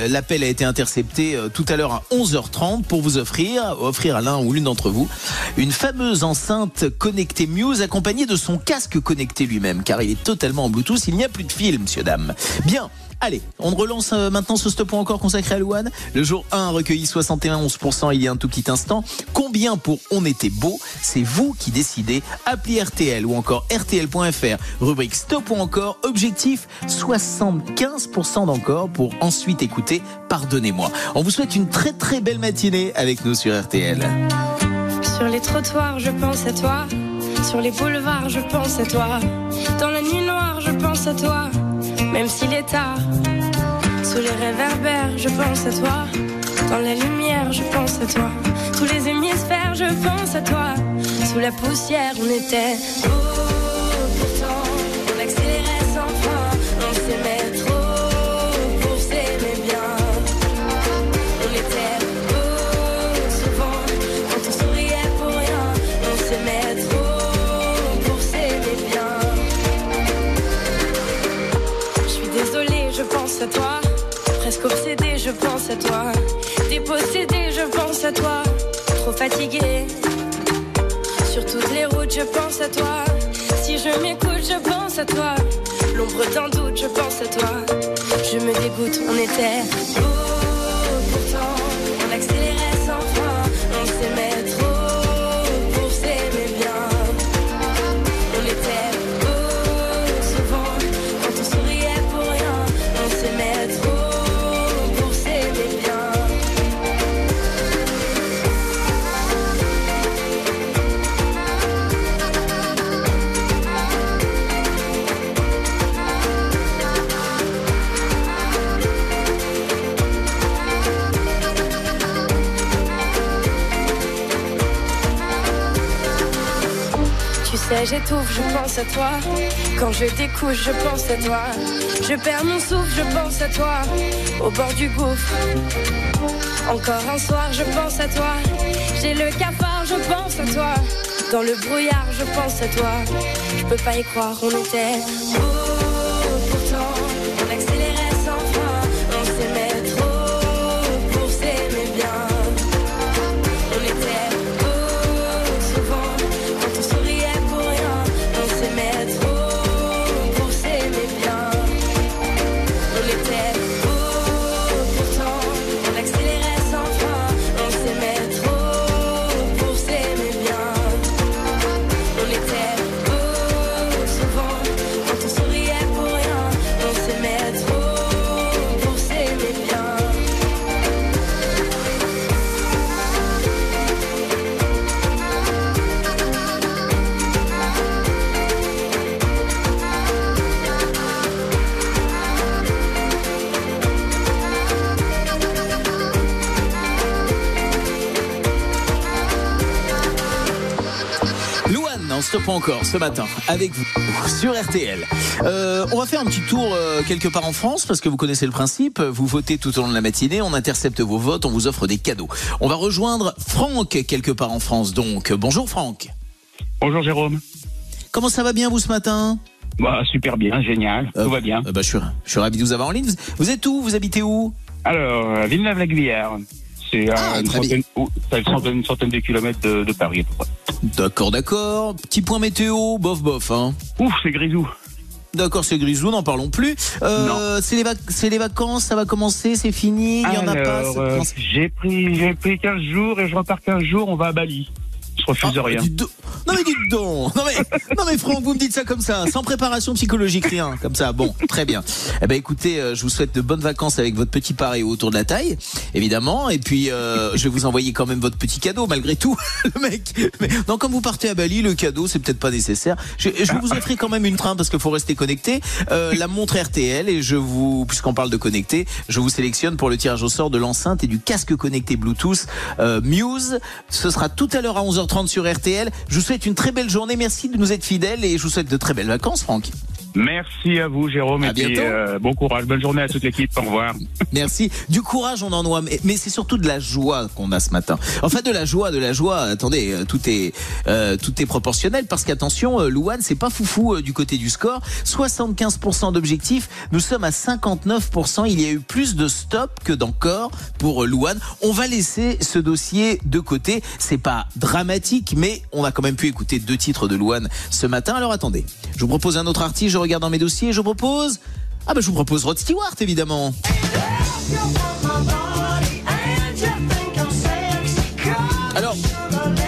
l'appel a été intercepté euh, tout à l'heure à 11h30 pour vous offrir offrir à l'un ou l'une d'entre vous une fameuse enceinte connectée Muse accompagnée de son casque connecté lui-même car il est totalement en Bluetooth, il n'y a plus de fil monsieur dame. Bien, Allez, on relance euh, maintenant ce stop encore consacré à Louane. Le jour 1 a recueilli 71% il y a un tout petit instant. Combien pour On était beau? C'est vous qui décidez. Appli RTL ou encore RTL.fr. Rubrique stop ou encore. Objectif 75% d'encore pour ensuite écouter Pardonnez-moi. On vous souhaite une très très belle matinée avec nous sur RTL. Sur les trottoirs, je pense à toi. Sur les boulevards, je pense à toi. Dans la nuit noire, je pense à toi. Même s'il est tard. Sous les réverbères, je pense à toi. Dans la lumière, je pense à toi. Tous les hémisphères, je pense à toi. Sous la poussière, on était. Obsédée, je pense à toi. Dépossédée, je pense à toi. Trop fatiguée. Sur toutes les routes, je pense à toi. Si je m'écoute, je pense à toi. L'ombre d'un doute, je pense à toi. Je me dégoûte, on était je pense à toi. Quand je découche, je pense à toi. Je perds mon souffle, je pense à toi. Au bord du gouffre. Encore un soir, je pense à toi. J'ai le cafard, je pense à toi. Dans le brouillard, je pense à toi. Je peux pas y croire, on était Encore ce matin avec vous sur RTL. Euh, on va faire un petit tour euh, quelque part en France parce que vous connaissez le principe. Vous votez tout au long de la matinée, on intercepte vos votes, on vous offre des cadeaux. On va rejoindre Franck quelque part en France. Donc bonjour Franck. Bonjour Jérôme. Comment ça va bien vous ce matin? Bah, super bien, génial, tout va bien. Euh, bah, je, suis, je suis ravi de vous avoir en ligne. Vous- Vous êtes où? Vous habitez où? Alors, euh, Villeneuve-la-Guyère, C'est à Ah, c'est à une centaine, une centaine de kilomètres de, de Paris. à peu près. D'accord, d'accord. Petit point météo, bof, bof. Hein. Ouf, c'est grisou. D'accord, c'est grisou, n'en parlons plus. Euh, c'est les, vac- c'est les vacances, ça va commencer, c'est fini, il y en a pas. Euh, j'ai pris, j'ai pris 15 jours et je repars 15 jours, on va à Bali. Je refuse Ah, rien. Non mais dites donc Non mais, non mais Franck, vous me dites ça comme ça, sans préparation psychologique, rien, comme ça. Bon, très bien. Eh ben écoutez, euh, je vous souhaite de bonnes vacances avec votre petit pareil autour de la taille, évidemment. Et puis, euh, je vais vous envoyer quand même votre petit cadeau, malgré tout. Le mec... Mais, non, comme vous partez à Bali, le cadeau, c'est peut-être pas nécessaire. Je, je vous offrir quand même une train, parce qu'il faut rester connecté. Euh, la montre RTL, et je vous, puisqu'on parle de connecté, je vous sélectionne pour le tirage au sort de l'enceinte et du casque connecté Bluetooth euh, Muse. Ce sera tout à l'heure à 11h30 sur RTL. Je vous souhaite une très belle journée. Merci de nous être fidèles et je vous souhaite de très belles vacances, Franck. Merci à vous, Jérôme. À et puis, euh, bon courage, bonne journée à toute l'équipe. Au revoir. Merci. Du courage, on en a, mais, c'est surtout de la joie qu'on a ce matin. Enfin, de la joie, de la joie. Attendez, euh, tout est euh, tout est proportionnel parce qu'attention, Louane, c'est pas foufou euh, du côté du score. 75% d'objectifs. Nous sommes à 59%. Il y a eu plus de stops que d'encore pour Louane. On va laisser ce dossier de côté. C'est pas dramatique, mais on a quand même pu écouter deux titres de Louane ce matin. Alors attendez, je vous propose un autre artiste. Je regarde dans mes dossiers. Je vous propose. Ah bah je vous propose Rod Stewart évidemment. Alors,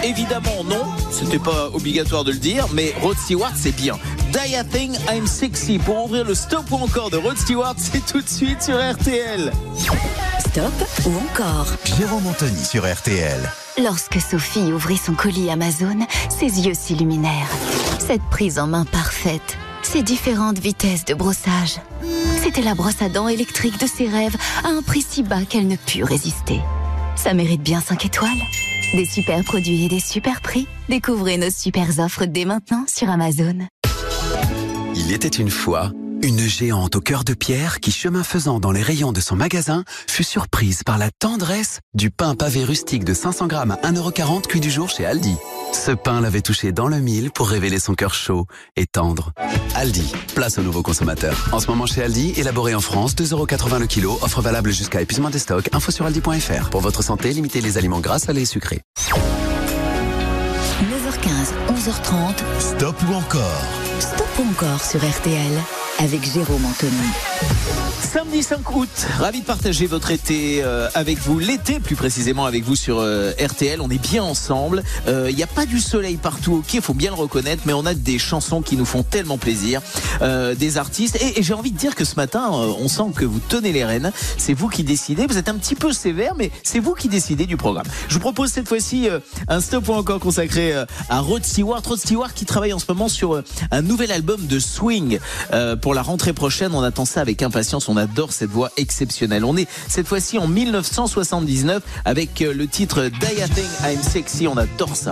évidemment non, c'était pas obligatoire de le dire, mais Rod Stewart c'est bien. Die I Think I'm Sexy pour ouvrir le stop ou encore de Rod Stewart, c'est tout de suite sur RTL. Stop ou encore? Jérôme Anthony sur RTL. Lorsque Sophie ouvrit son colis Amazon, ses yeux s'illuminèrent. Cette prise en main parfaite, ces différentes vitesses de brossage. C'était la brosse à dents électrique de ses rêves à un prix si bas qu'elle ne put résister. Ça mérite bien 5 étoiles. Des super produits et des super prix. Découvrez nos super offres dès maintenant sur Amazon. Il était une fois une géante au cœur de pierre qui, chemin faisant dans les rayons de son magasin, fut surprise par la tendresse du pain pavé rustique de 500 grammes à 1,40€ cuit du jour chez Aldi. Ce pain l'avait touché dans le mille pour révéler son cœur chaud et tendre. Aldi, place aux nouveaux consommateurs. En ce moment chez Aldi, élaboré en France, 2,80€ le kilo, offre valable jusqu'à épuisement des stocks. Info sur aldi.fr. Pour votre santé, limitez les aliments gras, salés et sucrés. 9h15, 11h30. Stop ou encore Stop ou encore sur RTL avec Jérôme Anthony. Samedi 5 août, ravi de partager votre été euh, avec vous, l'été plus précisément avec vous sur euh, RTL. On est bien ensemble. Il n'y a pas du soleil partout, ok, faut bien le reconnaître, mais on a des chansons qui nous font tellement plaisir, euh, des artistes. Et, j'ai envie de dire que ce matin, euh, on sent que vous tenez les rênes. C'est vous qui décidez. Vous êtes un petit peu sévère, mais c'est vous qui décidez du programme. Je vous propose cette fois-ci euh, un stop ou encore consacré euh, à Rod Stewart. Rod Stewart qui travaille en ce moment sur euh, un nouvel album de swing euh, pour la rentrée prochaine. On attend ça avec impatience. Adore cette voix exceptionnelle. On est cette fois-ci en 1979 avec euh, le titre Die I Think I'm Sexy. On adore ça.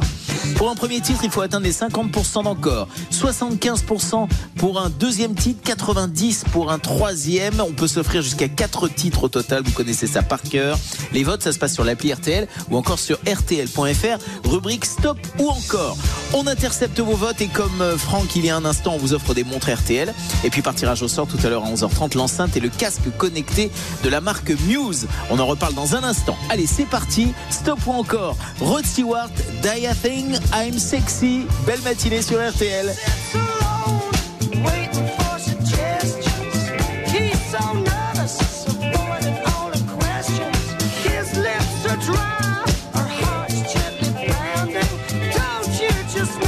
Pour un premier titre, il faut atteindre les 50% d'encore, 75% pour un deuxième titre, 90% pour un troisième. On peut s'offrir jusqu'à 4 titres au total. Vous connaissez ça par cœur. Les votes, ça se passe sur l'appli RTL ou encore sur RTL.fr. Rubrique Stop ou encore. On intercepte vos votes et comme euh, Franck il y a un instant, on vous offre des montres RTL. Et puis par tirage au sort tout à l'heure à 11h30, l'enceinte et le casque connecté de la marque Muse. On en reparle dans un instant. Allez, c'est parti. Stop ou encore. Rod Stewart, Die I Think I'm Sexy. Belle matinée sur RTL. Just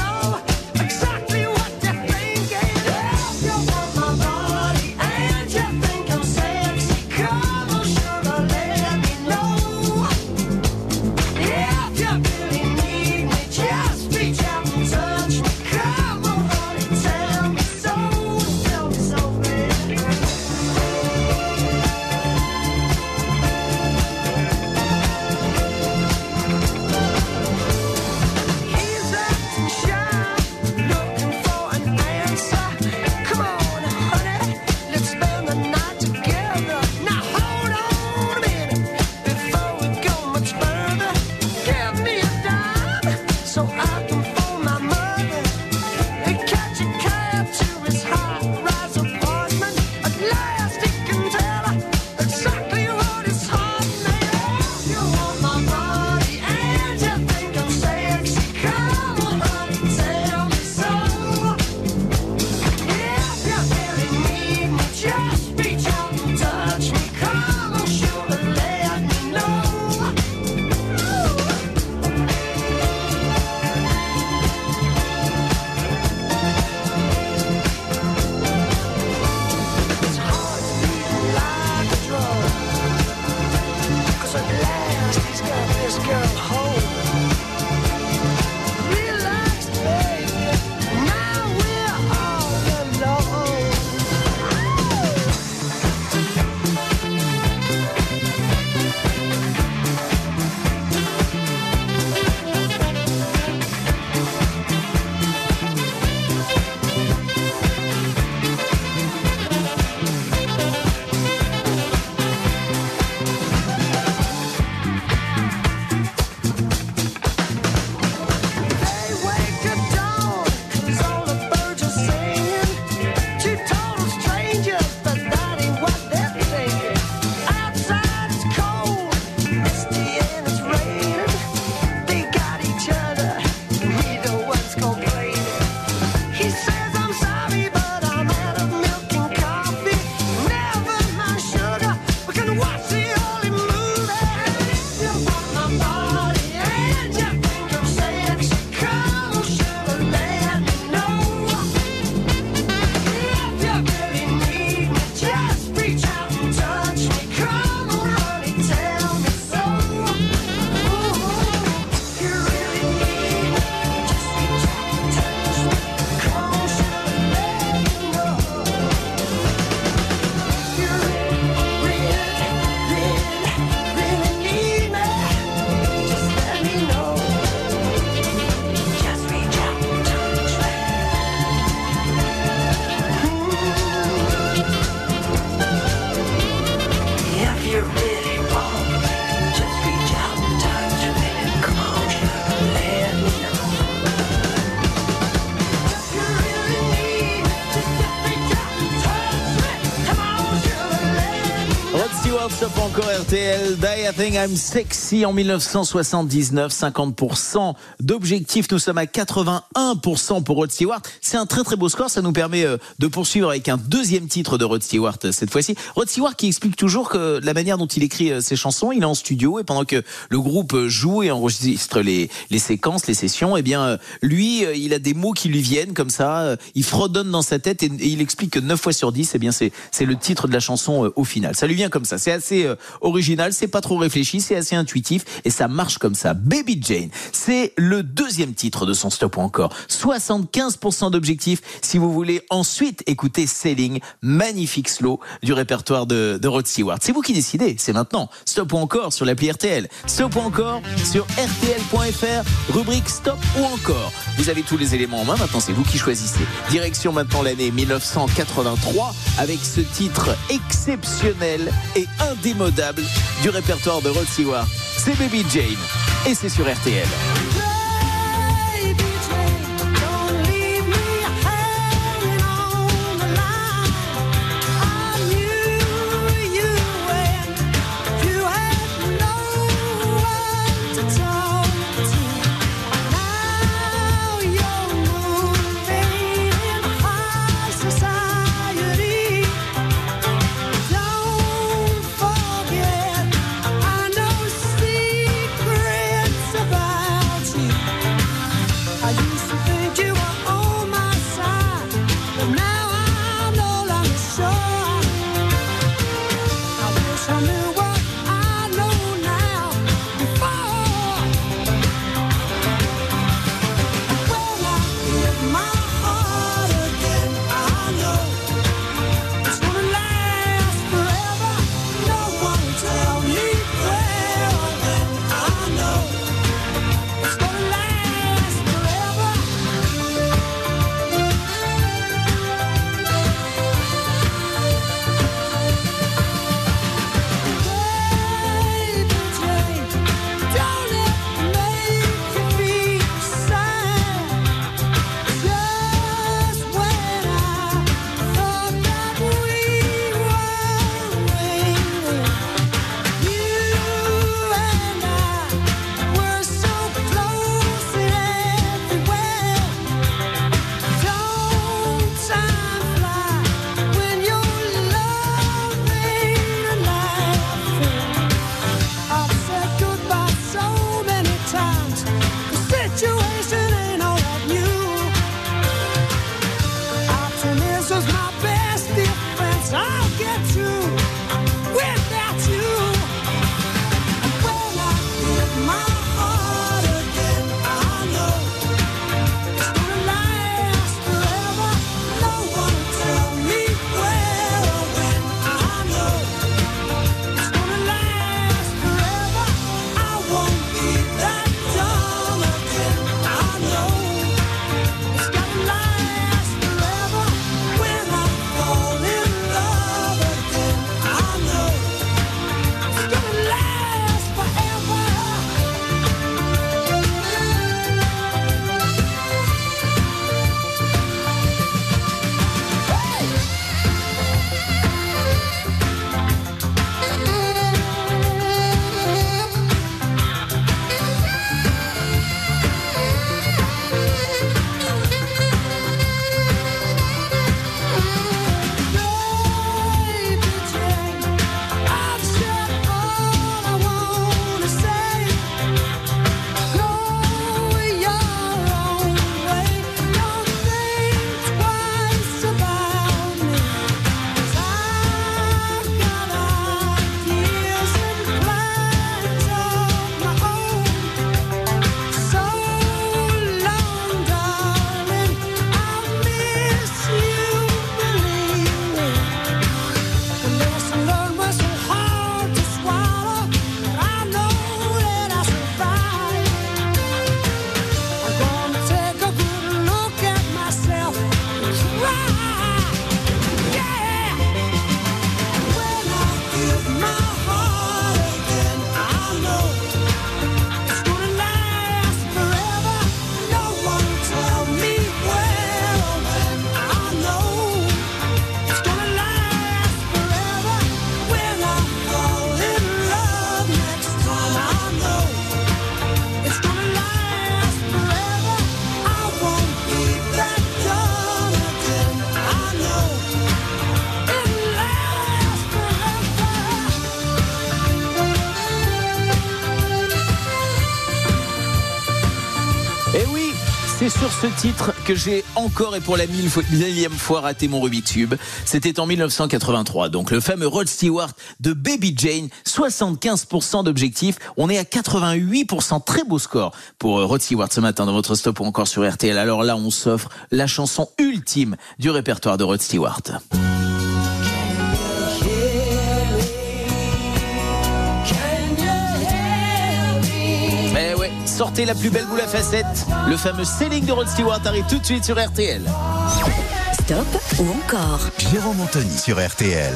RTL. Die, I think I'm sexy en 1979. 50% d'objectifs. Nous sommes à 81% pour Rod Stewart. C'est un très très beau score. Ça nous permet euh, de poursuivre avec un deuxième titre de Rod Stewart euh, cette fois-ci. Rod Stewart qui explique toujours que la manière dont il écrit euh, ses chansons, il est en studio et pendant que le groupe joue et enregistre les, séquences, les sessions, eh bien, lui, il a des mots qui lui viennent comme ça. Il fredonne dans sa tête et, et il explique que 9 fois sur 10, eh bien, c'est, le titre de la chanson au final. Ça lui vient comme ça. C'est assez euh, original, c'est pas trop réfléchi, c'est assez intuitif et ça marche comme ça. Baby Jane, c'est le deuxième titre de son stop ou encore. 75% d'objectifs si vous voulez ensuite écouter Selling, magnifique slow du répertoire de, de Rod Stewart. C'est vous qui décidez, c'est maintenant. Stop ou encore sur l'appli RTL. Stop ou encore sur RTL.fr, rubrique Stop ou encore. Vous avez tous les éléments en main, maintenant c'est vous qui choisissez. Direction maintenant l'année 1983 avec ce titre exceptionnel et indémodable du répertoire de Rod Stewart. C'est Baby Jane et c'est sur RTL. Ce titre que j'ai encore et pour la millième fois raté mon Rubik's Cube. C'était en 1983. Donc le fameux Rod Stewart de Baby Jane, 75% d'objectifs. On est à 88%. Très beau score pour euh, Rod Stewart ce matin dans votre stop ou encore sur RTL. Alors là, on s'offre la chanson ultime du répertoire de Rod Stewart. Sortez la plus belle boule à facettes. Le fameux Selling de Rod Stewart arrive tout de suite sur RTL. Stop ou encore Jérôme Anthony sur RTL.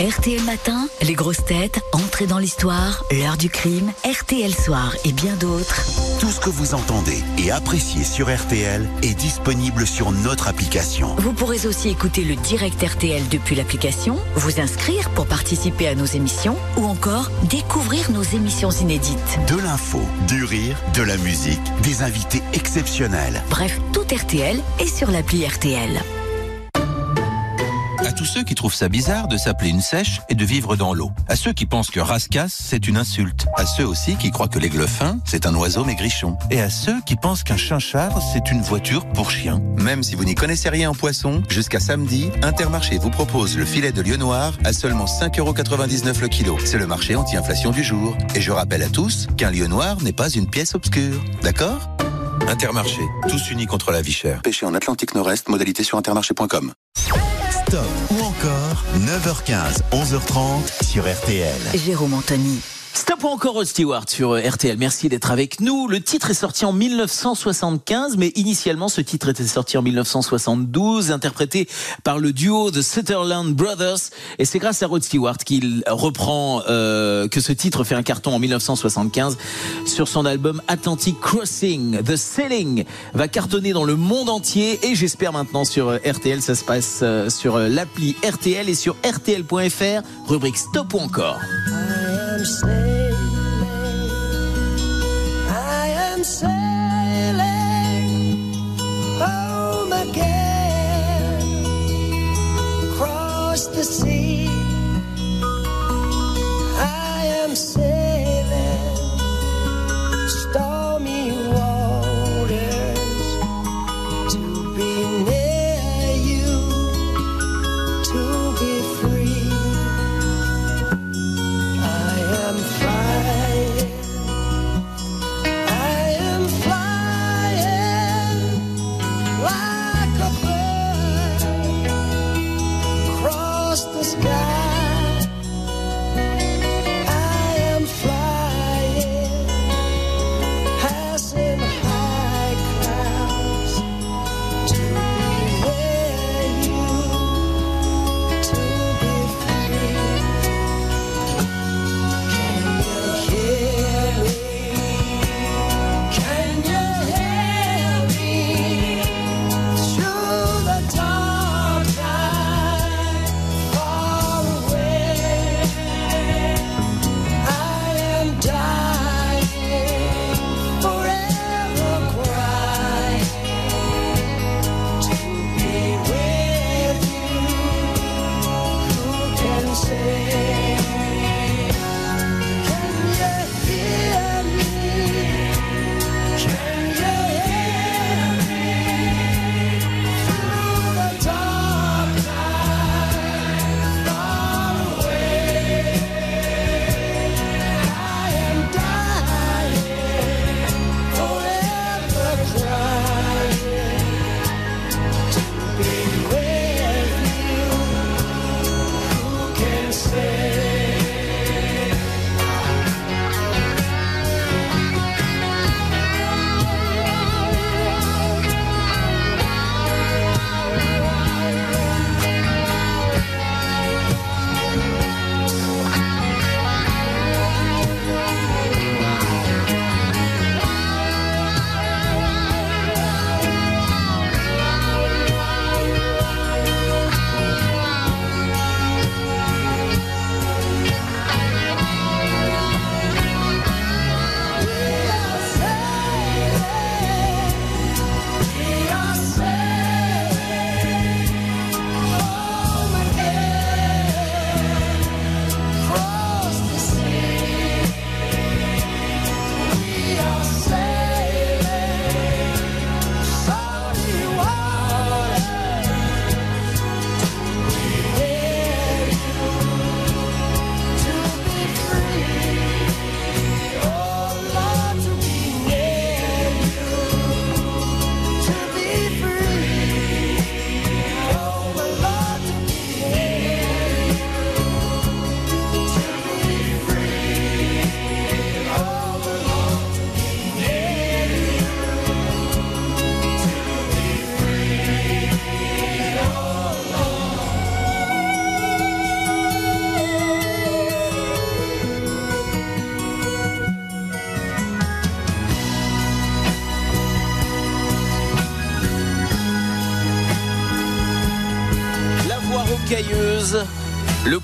RTL Matin, les grosses têtes, entrée dans l'histoire, l'heure du crime, RTL Soir et bien d'autres. Tout ce que vous entendez et appréciez sur RTL est disponible sur notre application. Vous pourrez aussi écouter le direct RTL depuis l'application, vous inscrire pour participer à nos émissions ou encore découvrir nos émissions inédites. De l'info, du rire, de la musique, des invités exceptionnels. Bref, tout RTL est sur l'appli RTL. À tous ceux qui trouvent ça bizarre de s'appeler une sèche et de vivre dans l'eau. À ceux qui pensent que rascasse, c'est une insulte. À ceux aussi qui croient que l'aigle c'est un oiseau maigrichon. Et à ceux qui pensent qu'un chinchard, c'est une voiture pour chien. Même si vous n'y connaissez rien en poisson, jusqu'à samedi, Intermarché vous propose le filet de lieu noir à seulement 5,99€ le kilo. C'est le marché anti-inflation du jour. Et je rappelle à tous qu'un lieu noir n'est pas une pièce obscure. D'accord? Intermarché, tous unis contre la vie chère. Pêché en Atlantique Nord-Est, modalité sur intermarché.com. Ou encore 9h15, 11h30 sur RTL. Jérôme Anthony. Stop ou encore Rod Stewart sur euh, RTL. Merci d'être avec nous. Le titre est sorti en 1975, mais initialement ce titre était sorti en 1972, interprété par le duo The Sutherland Brothers. Et c'est grâce à Rod Stewart qu'il reprend euh, que ce titre fait un carton en 1975 sur son album Atlantic Crossing. The Selling va cartonner dans le monde entier et j'espère maintenant sur euh, RTL. Ça se passe euh, sur l'appli RTL et sur RTL.fr, rubrique Stop ou encore. Sailing. I am sailing home again. Across the sea. I am sailing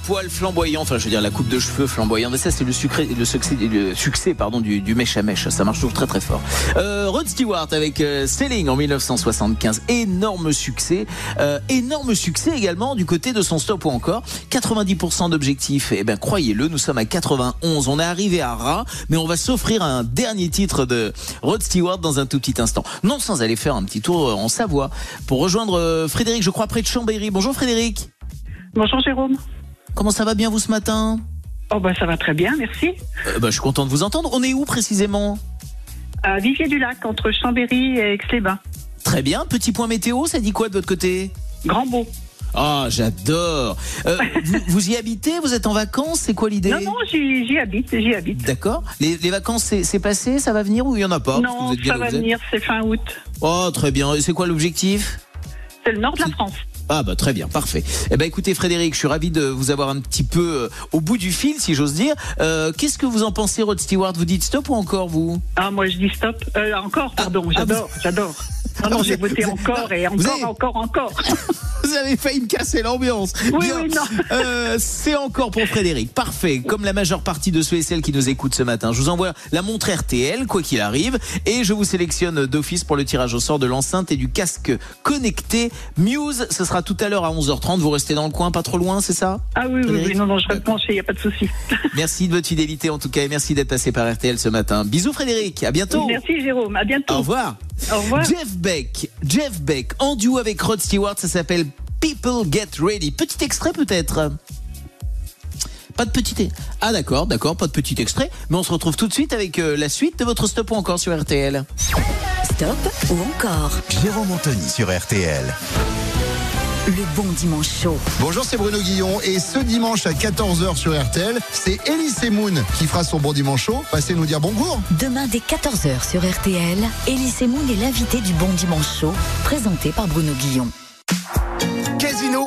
poil flamboyant, enfin je veux dire la coupe de cheveux flamboyante, mais ça c'est le, sucré, le succès, le succès pardon, du, du mèche à mèche, ça marche toujours très très fort. Euh, Rod Stewart avec euh, Selling en 1975, énorme succès, euh, énorme succès également du côté de son stop ou encore 90% d'objectifs, et eh ben croyez-le, nous sommes à 91, on est arrivé à ras, mais on va s'offrir un dernier titre de Rod Stewart dans un tout petit instant. Non sans aller faire un petit tour en Savoie pour rejoindre euh, Frédéric, je crois près de Chambéry. Bonjour Frédéric. Bonjour Jérôme. Comment ça va bien vous ce matin? Oh bah ça va très bien, merci. Euh, bah, Je suis content de vous entendre. On est où précisément? À Vivier du Lac, entre Chambéry et Aix-les-Bains. Très bien. Petit point météo, ça dit quoi de votre côté? Grand beau. Ah, j'adore. Euh, vous, vous y habitez? Vous êtes en vacances? C'est quoi l'idée? Non, non, j'y habite, j'y habite. D'accord. Les, les vacances, c'est passé? Ça va venir ou il y en a pas? Non, vous êtes bien ça va venir, c'est fin août. Oh, très bien. C'est quoi l'objectif? C'est le nord de la France. Ah bah très bien, parfait. Eh ben écoutez Frédéric, je suis ravi de vous avoir un petit peu euh, au bout du fil, si j'ose dire. Euh, Qu'est-ce que vous en pensez, Rod Stewart? Vous dites stop ou encore vous? Ah, moi je dis stop. Euh, encore, pardon, j'adore, j'adore. Non, non, j'ai voté encore et encore, avez- encore, encore. Vous avez failli me casser l'ambiance. Oui, oui, non. Euh, c'est encore pour Frédéric. Parfait. Comme la majeure partie de ceux et celles qui nous écoutent ce matin, je vous envoie la montre RTL, quoi qu'il arrive, et je vous sélectionne d'office pour le tirage au sort de l'enceinte et du casque connecté Muse. Ce sera tout à l'heure à 11h30. Vous restez dans le coin, pas trop loin, c'est ça Ah oui, oui, non, non, je reste penché, il n'y a pas de souci. Merci de votre fidélité en tout cas et merci d'être passé par RTL ce matin. Bisous Frédéric, à bientôt. Merci Jérôme, à bientôt. Au revoir. Au revoir. Jeff Beck, Jeff Beck en duo avec Rod Stewart, ça s'appelle People Get Ready. Petit extrait peut-être? Pas de petit. Ah d'accord, d'accord, pas de petit extrait, mais on se retrouve tout de suite avec euh, la suite de votre stop ou encore sur RTL. Stop ou encore? Jérôme Anthony sur RTL. Le bon dimanche chaud. Bonjour, c'est Bruno Guillon et ce dimanche à 14h sur RTL, c'est Elise Moon qui fera son bon dimanche chaud. Passez nous dire bonjour. Demain dès 14h sur RTL, Elise Moon est l'invité du Bon Dimanche Chaud, présenté par Bruno Guillon.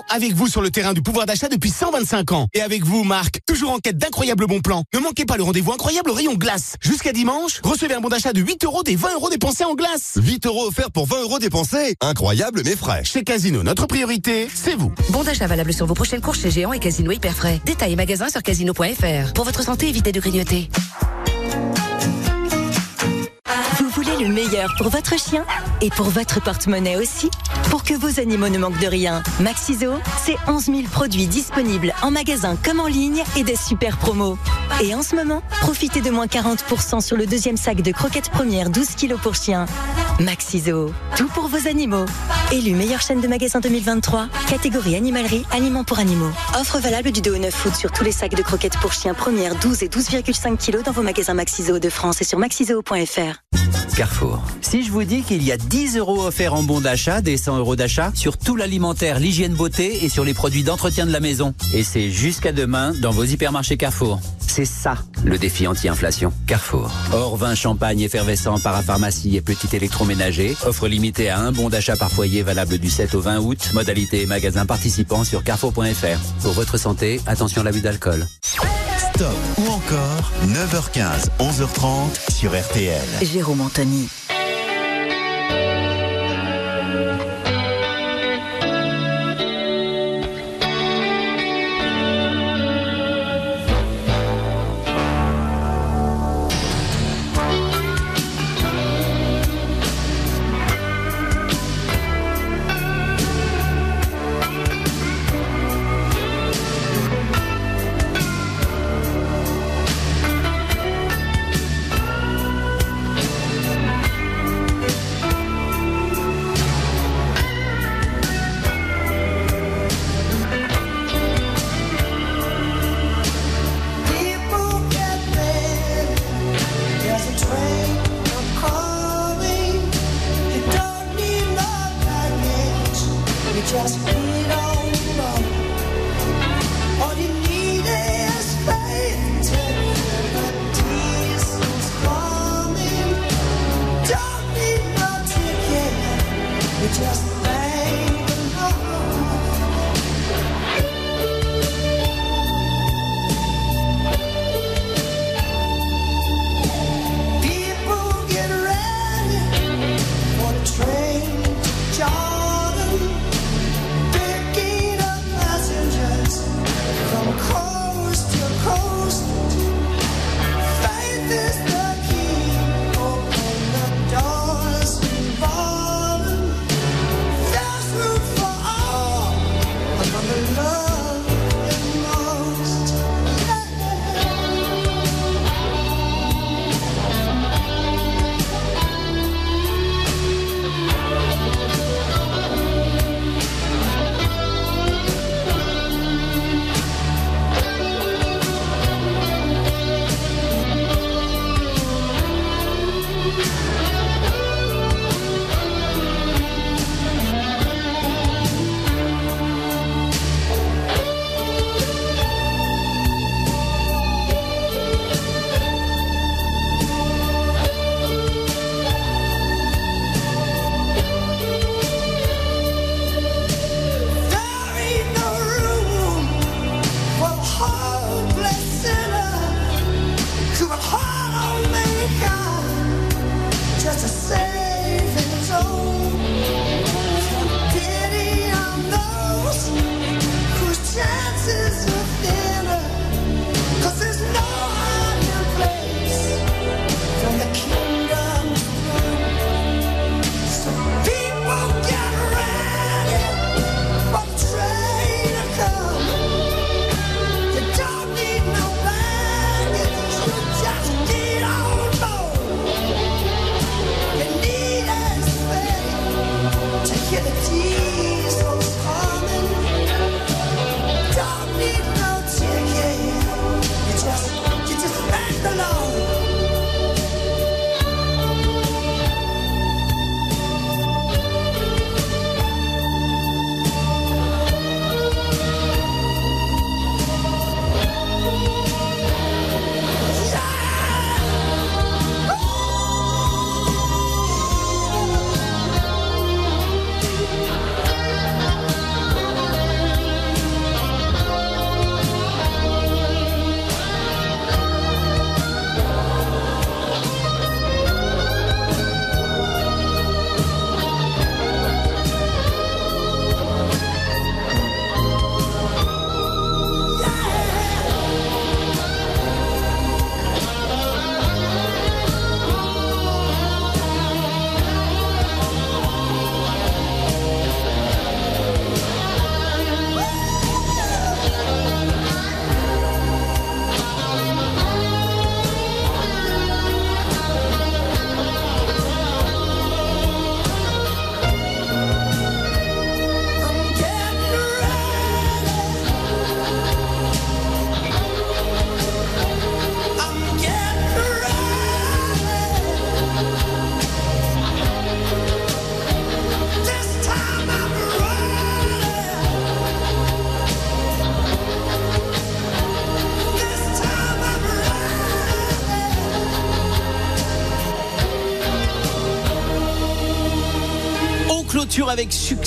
Avec vous sur le terrain du pouvoir d'achat depuis 125 ans. Et avec vous, Marc, toujours en quête d'incroyables bons plans. Ne manquez pas le rendez-vous incroyable au rayon glace. Jusqu'à dimanche, recevez un bon d'achat de 8 euros des 20 euros dépensés en glace. 8 euros offerts pour 20 euros dépensés. Incroyable mais frais. Chez Casino, notre priorité, c'est vous. Bon d'achat valable sur vos prochaines courses chez Géant et Casino Hyper Frais. Détails et magasins sur casino.fr. Pour votre santé, évitez de grignoter. Voulez le meilleur pour votre chien et pour votre porte-monnaie aussi? Pour que vos animaux ne manquent de rien, Maxiso, c'est 11 000 produits disponibles en magasin comme en ligne et des super promos. Et en ce moment, profitez de moins 40% sur le deuxième sac de croquettes premières 12 kilos pour chien. Maxiso, tout pour vos animaux. Élu meilleure chaîne de magasins 2023, catégorie animalerie, aliments pour animaux. Offre valable du 2 au 9 août sur tous les sacs de croquettes pour chiens premières 12 et 12,5 kilos dans vos magasins Maxiso de France et sur maxiso.fr. Carrefour. Si je vous dis qu'il y a 10 euros offerts en bon d'achat, des 100 euros d'achat, sur tout l'alimentaire, l'hygiène beauté et sur les produits d'entretien de la maison. Et c'est jusqu'à demain dans vos hypermarchés Carrefour. C'est ça, le défi anti-inflation. Carrefour. Or, vin, champagne, effervescent, parapharmacie et petit électroménager. Offre limitée à un bon d'achat par foyer valable du 7 au 20 août. Modalité et magasin participant sur carrefour.fr. Pour votre santé, attention à l'abus d'alcool. Ou encore 9h15, 11h30 sur RTL. Jérôme Anthony.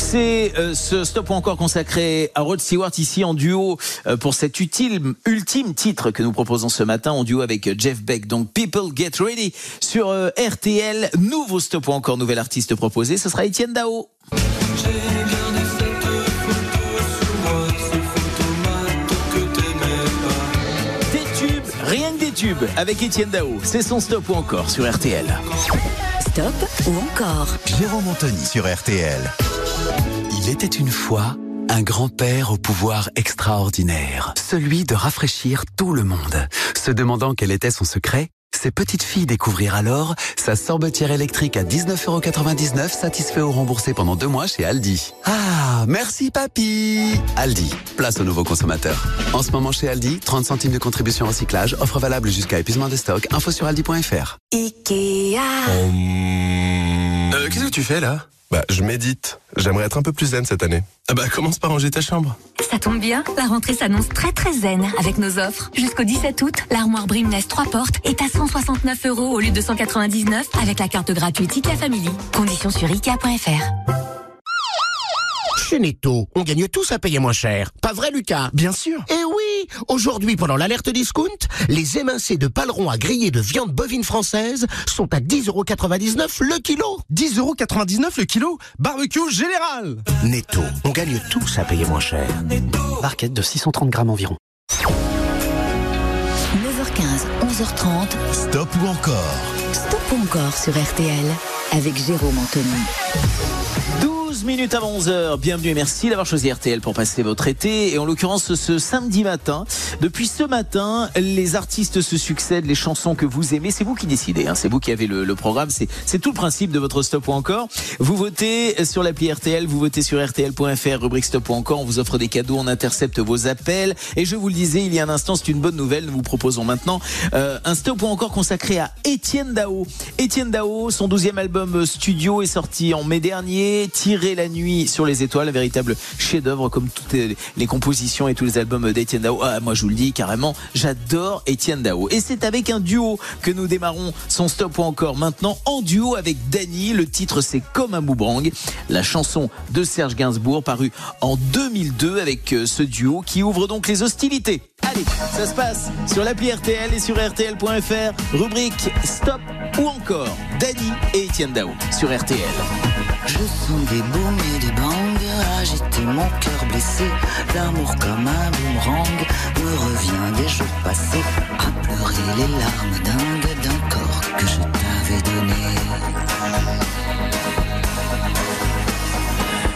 Succès euh, ce stop encore consacré à Rod Stewart ici en duo euh, pour cet utile, ultime titre que nous proposons ce matin en duo avec euh, Jeff Beck. Donc People Get Ready sur RTL. Nouveau stop encore nouvel artiste proposé, ce sera Étienne Dao. Tubes avec Étienne Dao. C'est son stop ou encore sur RTL. Stop ou encore Jérôme Anthony sur RTL. Il était une fois un grand-père au pouvoir extraordinaire, celui de rafraîchir tout le monde. Se demandant quel était son secret, ses petites filles découvrirent alors sa sorbetière électrique à 19,99€ satisfait ou remboursé pendant deux mois chez Aldi. Ah, merci papy Aldi, place aux nouveaux consommateurs. En ce moment chez Aldi, 30 centimes de contribution recyclage, offre valable jusqu'à épuisement de stock, info sur aldi.fr. Ikea. Euh, Qu'est-ce que tu fais là? Bah, je médite. J'aimerais être un peu plus zen cette année. Ah bah, commence par ranger ta chambre. Ça tombe bien, la rentrée s'annonce très très zen avec nos offres. Jusqu'au 17 août, l'armoire Brimness 3 portes est à 169 euros au lieu de 199 avec la carte gratuite IKEA Family. Conditions sur IKEA.fr. Chez Netto, on gagne tous à payer moins cher. Pas vrai, Lucas? Bien sûr. Eh oui Aujourd'hui, pendant l'alerte discount, les émincés de paleron à griller de viande bovine française sont à 10,99€ le kilo. 10,99€ le kilo Barbecue général Netto, on gagne tous à payer moins cher. Barquette de 630 grammes environ. 9h15, 11h30. Stop ou encore? Stop ou encore sur RTL avec Jérôme Anthony. 12 minutes avant 11h, bienvenue et merci d'avoir choisi RTL pour passer votre été. Et en l'occurrence, ce samedi matin, depuis ce matin, les artistes se succèdent, les chansons que vous aimez, c'est vous qui décidez, hein, c'est vous qui avez le, le programme, c'est tout le principe de votre stop ou encore. Vous votez sur l'appli RTL, vous votez sur RTL.fr, rubrique stop ou encore, on vous offre des cadeaux, on intercepte vos appels. Et je vous le disais il y a un instant, c'est une bonne nouvelle, nous vous proposons maintenant euh, un stop ou encore consacré à Étienne Dao. Étienne Dao, son 12e album studio est sorti en mai dernier, tiré Tirer la nuit sur les étoiles, un véritable chef-d'œuvre comme toutes les- compositions et tous les albums d'Étienne Dao. Ah, moi je vous le dis carrément, j'adore Étienne Dao. Et c'est avec un duo que nous démarrons son stop ou encore maintenant en duo avec Dany. Le titre c'est Comme un boomerang, la chanson de Serge Gainsbourg parue en 2002 avec euh, ce duo qui ouvre donc les hostilités. Allez, ça se passe sur l'appli RTL et sur RTL.fr, rubrique Stop ou encore Dany et Étienne Dao sur RTL. Je sens des booms et des bangs agiter mon cœur blessé. L'amour comme un boomerang me revient des jours passés à pleurer les larmes dingues d'un corps que je t'avais donné.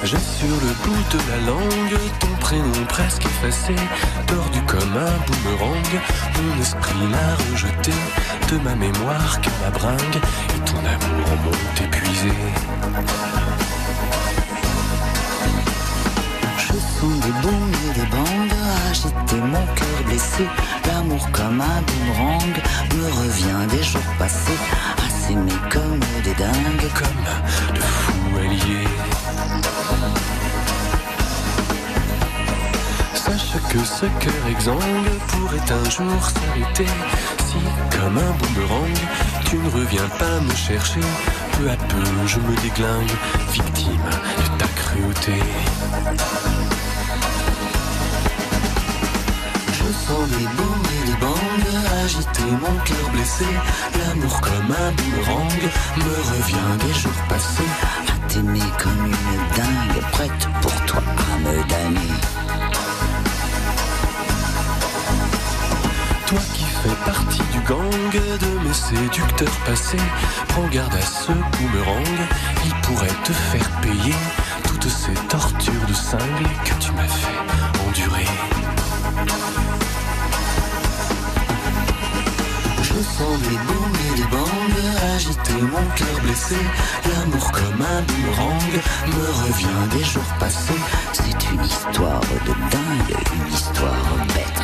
J'ai sur le bout de la langue prénom presque effacé, tordu comme un boomerang. Mon esprit l'a rejeté de ma mémoire que ma bringue et ton amour m'ont épuisé. Je sens des booms et des bangs agiter mon cœur blessé. L'amour comme un boomerang me revient des jours passés s'aimer comme des dingues. Comme de fous alliés. Sache que ce cœur exsangue pourrait un jour s'arrêter Si, comme un boomerang, tu ne reviens pas me chercher Peu à peu je me déglingue, victime de ta cruauté Je sens des booms et des bangs agiter mon cœur blessé. L'amour comme un boomerang me revient des jours passés à t'aimer comme une dingue, prête pour toi à me damner. Toi qui fais partie du gang de mes séducteurs passés Prends garde à ce boomerang, il pourrait te faire payer Toutes ces tortures de cingle que tu m'as fait endurer Je sens des booms et des bangs agiter mon cœur blessé. L'amour comme un boomerang me revient des jours passés. C'est une histoire de dingue, une histoire bête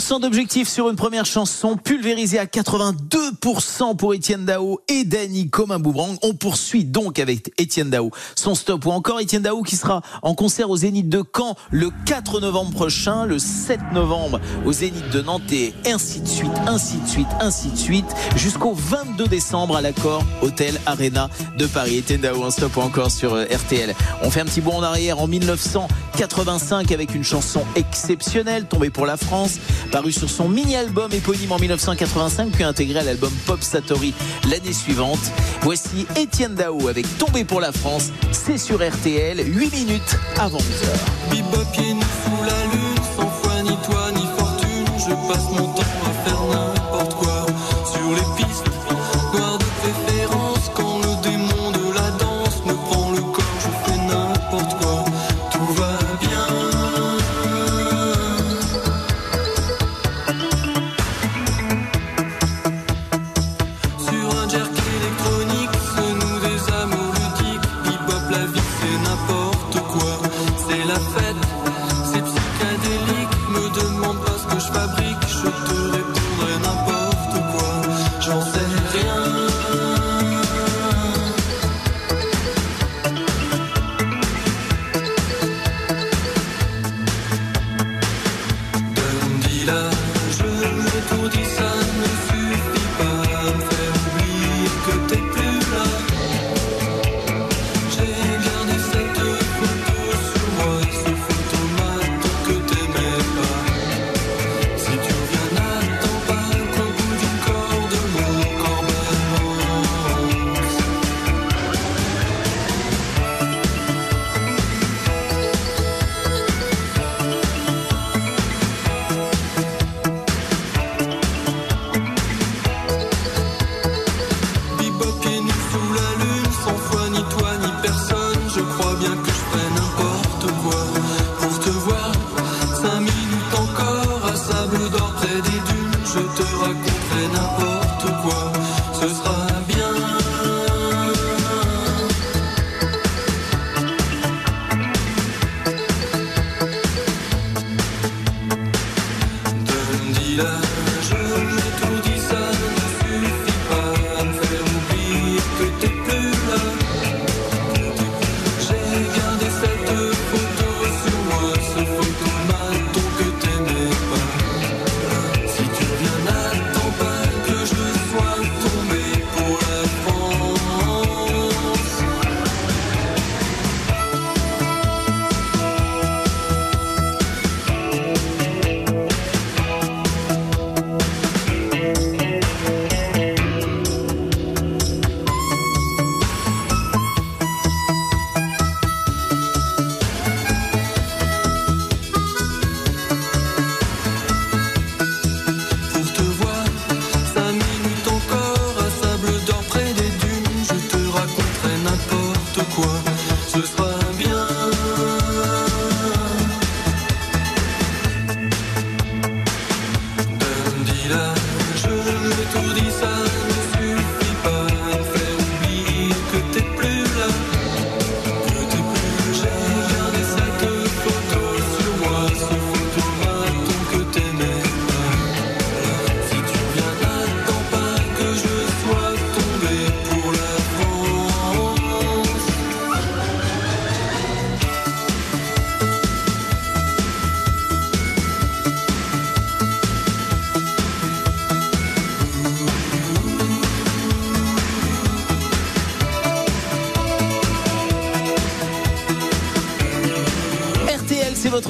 50% d'objectifs sur une première chanson, pulvérisé à 82% pour Étienne Dao et Dany comme un boomerang. On poursuit donc avec Étienne Dao son stop ou encore Étienne Dao qui sera en concert au Zénith de Caen le 4 novembre prochain, le 7 novembre au Zénith de Nantes et ainsi de suite, ainsi de suite, ainsi de suite, jusqu'au 22 décembre à l'accord Hôtel Arena de Paris. Étienne Dao un stop ou encore sur euh, RTL. On fait un petit bond en arrière en 1985 avec une chanson exceptionnelle tombée pour la France, paru sur son mini-album éponyme en 1985 puis intégré à l'album Pop Satori l'année suivante. Voici Étienne Dao avec Tombé pour la France, c'est sur RTL, 8 minutes avant 11h. Bebop pieds nus sous la lune, sans foi ni toi ni fortune. Je passe mon temps à faire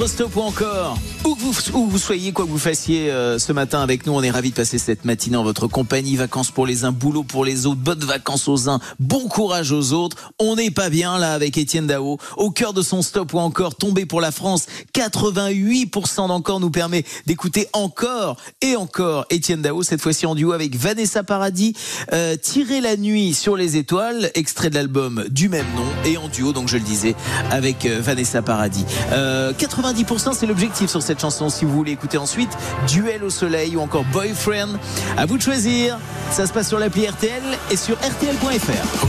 stop ou encore où vous, vous soyez, quoi que vous fassiez euh, ce matin avec nous, on est ravis de passer cette matinée en votre compagnie. Vacances pour les uns, boulot pour les autres, bonnes vacances aux uns, bon courage aux autres. On n'est pas bien là avec Étienne Dao, au cœur de son stop ou encore tombé pour la France. 88% d'encore nous permet d'écouter encore et encore Étienne Dao, cette fois-ci en duo avec Vanessa Paradis. Euh, Tirer la nuit sur les étoiles, extrait de l'album du même nom et en duo, donc je le disais, avec euh, Vanessa Paradis. Euh, 90% c'est l'objectif sur cette chanson si vous voulez écouter ensuite Duel au soleil ou encore Boyfriend. À vous de choisir. Ça se passe sur l'appli RTL et sur rtl.fr.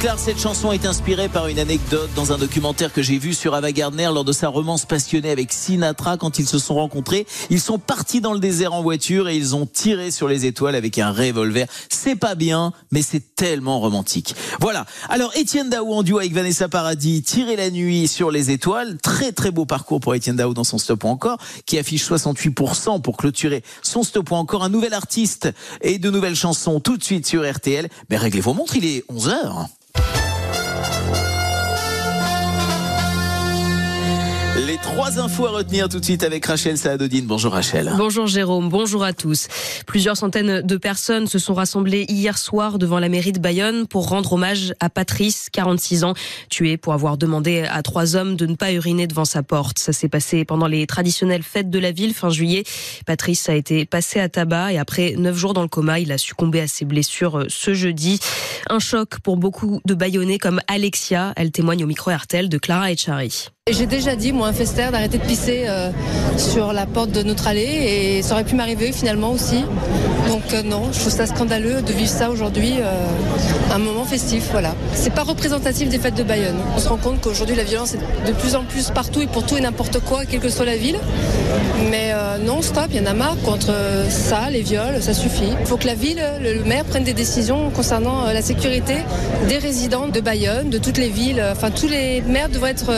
déclare cette chanson est inspirée par une anecdote dans un documentaire que j'ai vu sur Ava Gardner lors de sa romance passionnée avec Sinatra quand ils se sont rencontrés. Ils sont partis dans le désert en voiture et ils ont tiré sur les étoiles avec un revolver. C'est pas bien, mais c'est tellement romantique. Voilà. Alors Étienne Dao en duo avec Vanessa Paradis, tirer la nuit sur les étoiles. Très très beau parcours pour Étienne Dao dans son stop ou encore, qui affiche 68% pour clôturer son stop ou encore. Un nouvel artiste et de nouvelles chansons tout de suite sur RTL. Mais réglez vos montres, il est 11h. Trois infos à retenir tout de suite avec Rachel Saadodine. Bonjour Rachel. Bonjour Jérôme, bonjour à tous. Plusieurs centaines de personnes se sont rassemblées hier soir devant la mairie de Bayonne pour rendre hommage à Patrice, 46 ans, tué pour avoir demandé à trois hommes de ne pas uriner devant sa porte. Ça s'est passé pendant les traditionnelles fêtes de la ville fin juillet. Patrice a été passé à tabac et après neuf jours dans le coma, il a succombé à ses blessures ce jeudi. Un choc pour beaucoup de Bayonnais comme Alexia. Elle témoigne au micro RTL de Clara Echari. J'ai déjà dit, moi, à Fester, d'arrêter de pisser euh, sur la porte de notre allée et ça aurait pu m'arriver finalement aussi. Donc euh, non, je trouve ça scandaleux de vivre ça aujourd'hui, euh, un moment festif, voilà. C'est pas représentatif des fêtes de Bayonne. On se rend compte qu'aujourd'hui la violence est de plus en plus partout et pour tout et n'importe quoi, quelle que soit la ville. Mais non, stop, il y en a marre contre ça, les viols, ça suffit. Il faut que la ville, le, maire prenne des décisions concernant la sécurité des résidents de Bayonne, de toutes les villes. Enfin, tous les maires devraient être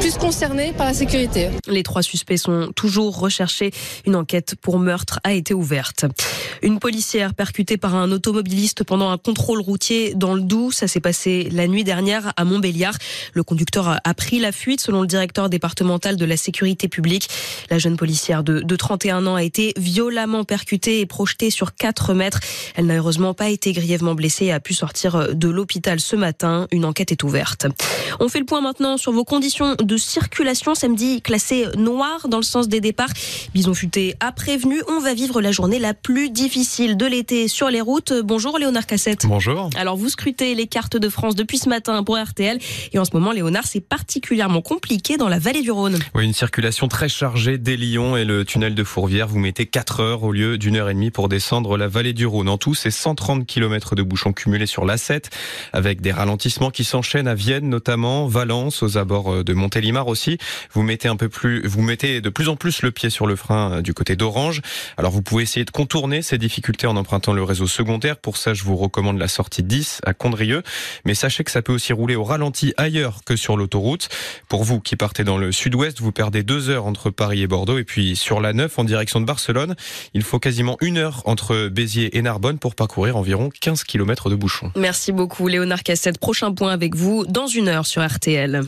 plus concernés par la sécurité. Les trois suspects sont toujours recherchés. Une enquête pour meurtre a été ouverte. Une policière percutée par un automobiliste pendant un contrôle routier dans le Doubs. Ça s'est passé la nuit dernière à Montbéliard. Le conducteur a pris la fuite selon le directeur départemental de la sécurité publique. La jeune policière de, de 31 ans a été violemment percutée et projetée sur 4 mètres. Elle n'a heureusement pas été grièvement blessée et a pu sortir de l'hôpital ce matin. Une enquête est ouverte. On fait le point maintenant sur vos conditions de circulation. Samedi, classé noir dans le sens des départs. Bison Futé a prévenu. On va vivre la journée la plus difficile de l'été sur les routes. Bonjour Léonard Cassette. Bonjour. Alors vous scrutez les cartes de France depuis ce matin pour RTL. Et en ce moment, Léonard, c'est particulièrement compliqué dans la vallée du Rhône. Oui, une circulation très chargée dès Lyon et le tunnel de Fourvière. Vous mettez 4 heures au lieu d'une heure et demie pour descendre la vallée du Rhône. En tout, c'est 130 km de bouchons cumulés sur l'A7 avec des ralentissements qui s'enchaînent à Vienne notamment, Valence, aux abords de Montélimar aussi. Vous mettez un peu plus, vous mettez de plus en plus le pied sur le frein du côté d'Orange. Alors vous pouvez essayer de contourner ces difficultés en empruntant le réseau secondaire. Pour ça, je vous recommande la sortie 10 à Condrieu. Mais sachez que ça peut aussi rouler au ralenti ailleurs que sur l'autoroute. Pour vous qui partez dans le sud-ouest, vous perdez deux heures entre Paris et Bordeaux. Et puis sur la 9 en direction de Barcelone, il faut quasiment une heure entre Béziers et Narbonne pour parcourir environ 15 km de bouchons. Merci beaucoup Léonard Cassette. Prochain point avec vous dans une heure sur RTL.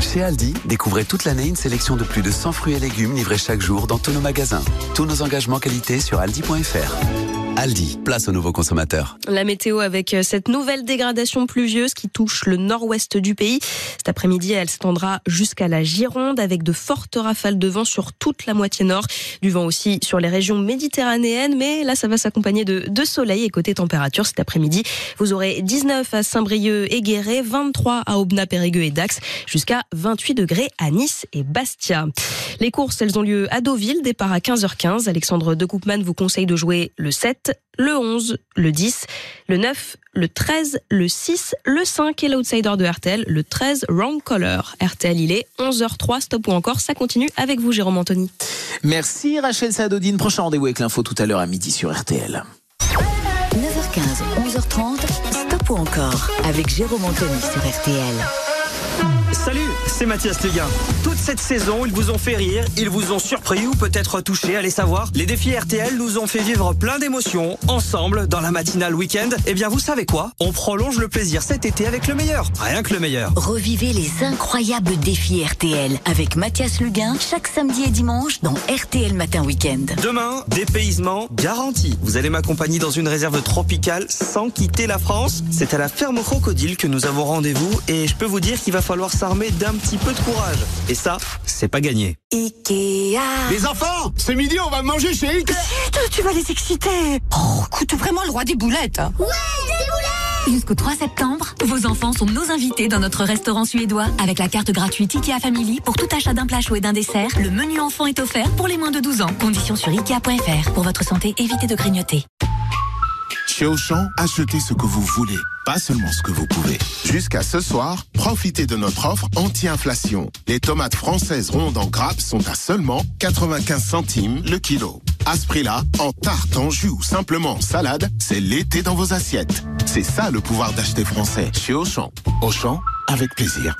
Chez Aldi, découvrez toute l'année une sélection de plus de 100 fruits et légumes livrés chaque jour dans tous nos magasins. Tous nos engagements qualité sur aldi.fr. Aldi, place aux nouveaux consommateurs. La météo avec euh, cette nouvelle dégradation pluvieuse qui touche le nord-ouest du pays. Cet après-midi, elle s'étendra jusqu'à la Gironde avec de fortes rafales de vent sur toute la moitié nord. Du vent aussi sur les régions méditerranéennes, mais là, ça va s'accompagner de, soleil et côté température cet après-midi. Vous aurez 19 à Saint-Brieuc et Guéret, 23 à Aubenas, Périgueux et Dax, jusqu'à 28 degrés à Nice et Bastia. Les courses, elles ont lieu à Deauville, départ à 15h15. Alexandre de Koopman vous conseille de jouer le 7, le 11, le 10, le 9, le 13, le 6, le 5 et l'outsider de RTL, le 13, Wrong Color. RTL, il est 11h03, stop ou encore, ça continue avec vous, Jérôme Anthony. Merci Rachel Sadodine. Prochain rendez-vous avec l'info tout à l'heure à midi sur RTL. 9h15, 11h30, stop ou encore avec Jérôme Anthony sur RTL. Salut, c'est Mathias Léguin. Toute cette saison, ils vous ont fait rire, ils vous ont surpris ou peut-être touché, allez savoir. Les défis RTL nous ont fait vivre plein d'émotions, ensemble, dans la matinale week-end. Eh bien, vous savez quoi? On prolonge le plaisir cet été avec le meilleur. Rien que le meilleur. Revivez les incroyables défis RTL avec Mathias Luguin chaque samedi et dimanche dans RTL Matin Week-end. Demain, dépaysement garanti. Vous allez m'accompagner dans une réserve tropicale sans quitter la France. C'est à la ferme Crocodile que nous avons rendez-vous et je peux vous dire qu'il va falloir s'armer d'un petit peu de courage. Et ça, c'est pas gagné. Ikea. Les enfants, ce midi, on va manger chez Ikea. Chut, tu vas les exciter. Oh, écoute, vraiment le roi des boulettes. hein. Ouais, des boulettes Jusqu'au 3 septembre, vos enfants sont nos invités dans notre restaurant suédois. Avec la carte gratuite IKEA Family, pour tout achat d'un plat chaud et d'un dessert, le menu enfant est offert pour les moins de 12 ans. Conditions sur ikea.fr. Pour votre santé, évitez de grignoter. Chez Auchan, achetez ce que vous voulez, pas seulement ce que vous pouvez. Jusqu'à ce soir, profitez de notre offre anti-inflation. Les tomates françaises rondes en grappe sont à seulement 95 centimes le kilo. À ce prix-là, en tarte, en jus ou simplement en salade, c'est l'été dans vos assiettes. C'est ça le pouvoir d'acheter français chez Auchan. Auchan, avec plaisir.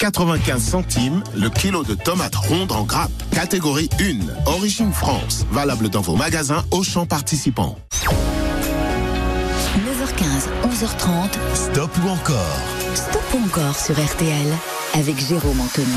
95 centimes le kilo de tomates rondes en grappe. Catégorie 1, origine France. Valable dans vos magasins Auchan participants. 9h15, 11h30. Stop ou encore? Stop ou encore sur RTL avec Jérôme Anthony.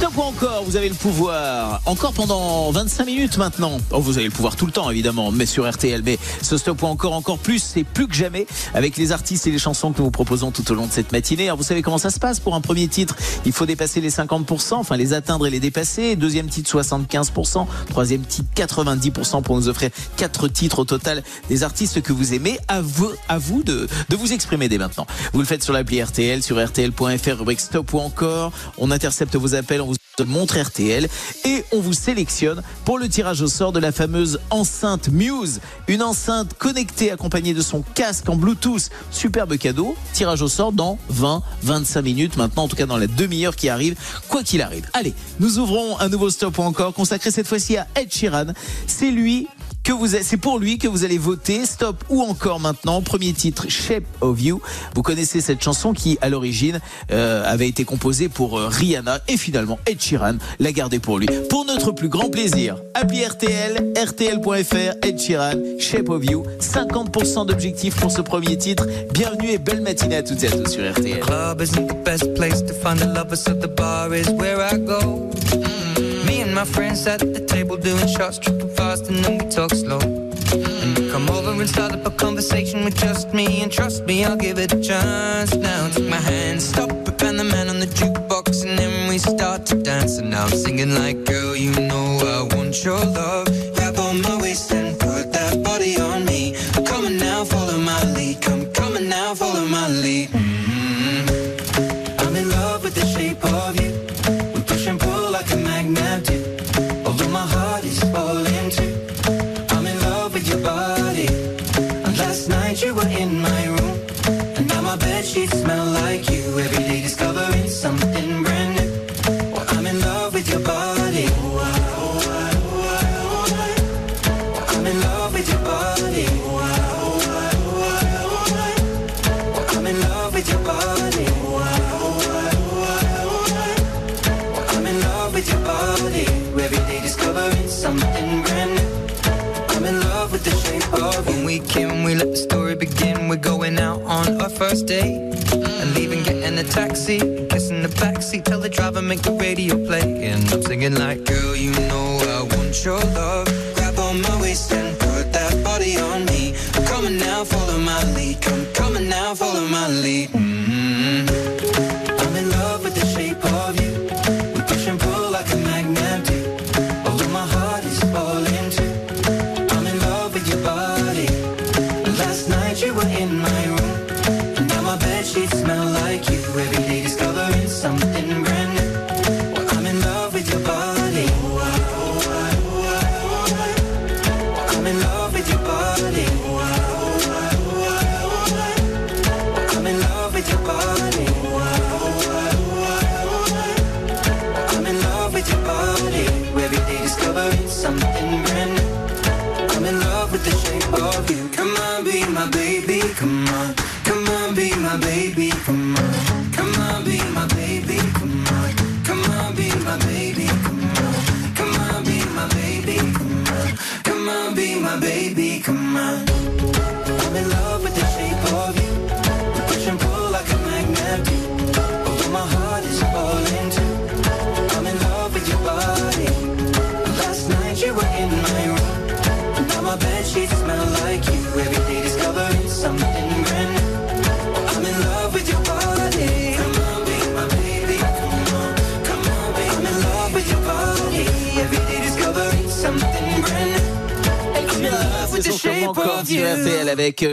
Stop ou encore, vous avez le pouvoir. Encore pendant 25 minutes maintenant. Oh, vous avez le pouvoir tout le temps, évidemment, mais sur RTL. Mais ce stop ou encore, encore plus, c'est plus que jamais avec les artistes et les chansons que nous vous proposons tout au long de cette matinée. Alors, vous savez comment ça se passe pour un premier titre? Il faut dépasser les 50%, enfin les atteindre et les dépasser. Deuxième titre, 75%. Troisième titre, 90% pour nous offrir quatre titres au total des artistes que vous aimez. À vous, à vous de, vous exprimer dès maintenant. Vous le faites sur l'appli RTL, sur RTL.fr, rubrique stop ou encore. On intercepte vos appels, on vous montre RTL et on vous sélectionne pour le tirage au sort de la fameuse enceinte Muse, une enceinte connectée accompagnée de son casque en Bluetooth. Superbe cadeau. Tirage au sort dans 20, 25 minutes maintenant, en tout cas dans la demi-heure qui arrive, quoi qu'il arrive. Allez, nous ouvrons un nouveau stop encore consacré cette fois-ci à Ed Sheeran. C'est lui que vous c'est pour lui que vous allez voter. Stop ou encore maintenant premier titre Shape of You. Vous connaissez cette chanson qui à l'origine euh, avait été composée pour euh, Rihanna et finalement Ed Sheeran l'a gardée pour lui. Pour notre plus grand plaisir appli RTL RTL.fr Ed Sheeran Shape of You. 50% d'objectifs pour ce premier titre. Bienvenue et belle matinée à toutes et à tous sur RTL. And my friends at the table doing shots, tripping fast, and then we talk slow. And come over and start up a conversation with just me, and trust me, I'll give it a chance. Now take my hand, stop it, and the man on the jukebox, and then we start to dance. And now I'm singing like, girl, you know I want your love. Grab on my waist and put that body on first date. And leaving, getting a taxi. Kissing the backseat, tell the driver, make the radio play. And I'm singing like, girl, you know I want your love. Grab on my waist and put that body on me. Come on now, follow my lead. Come, on now, follow my lead. Mhm. I'm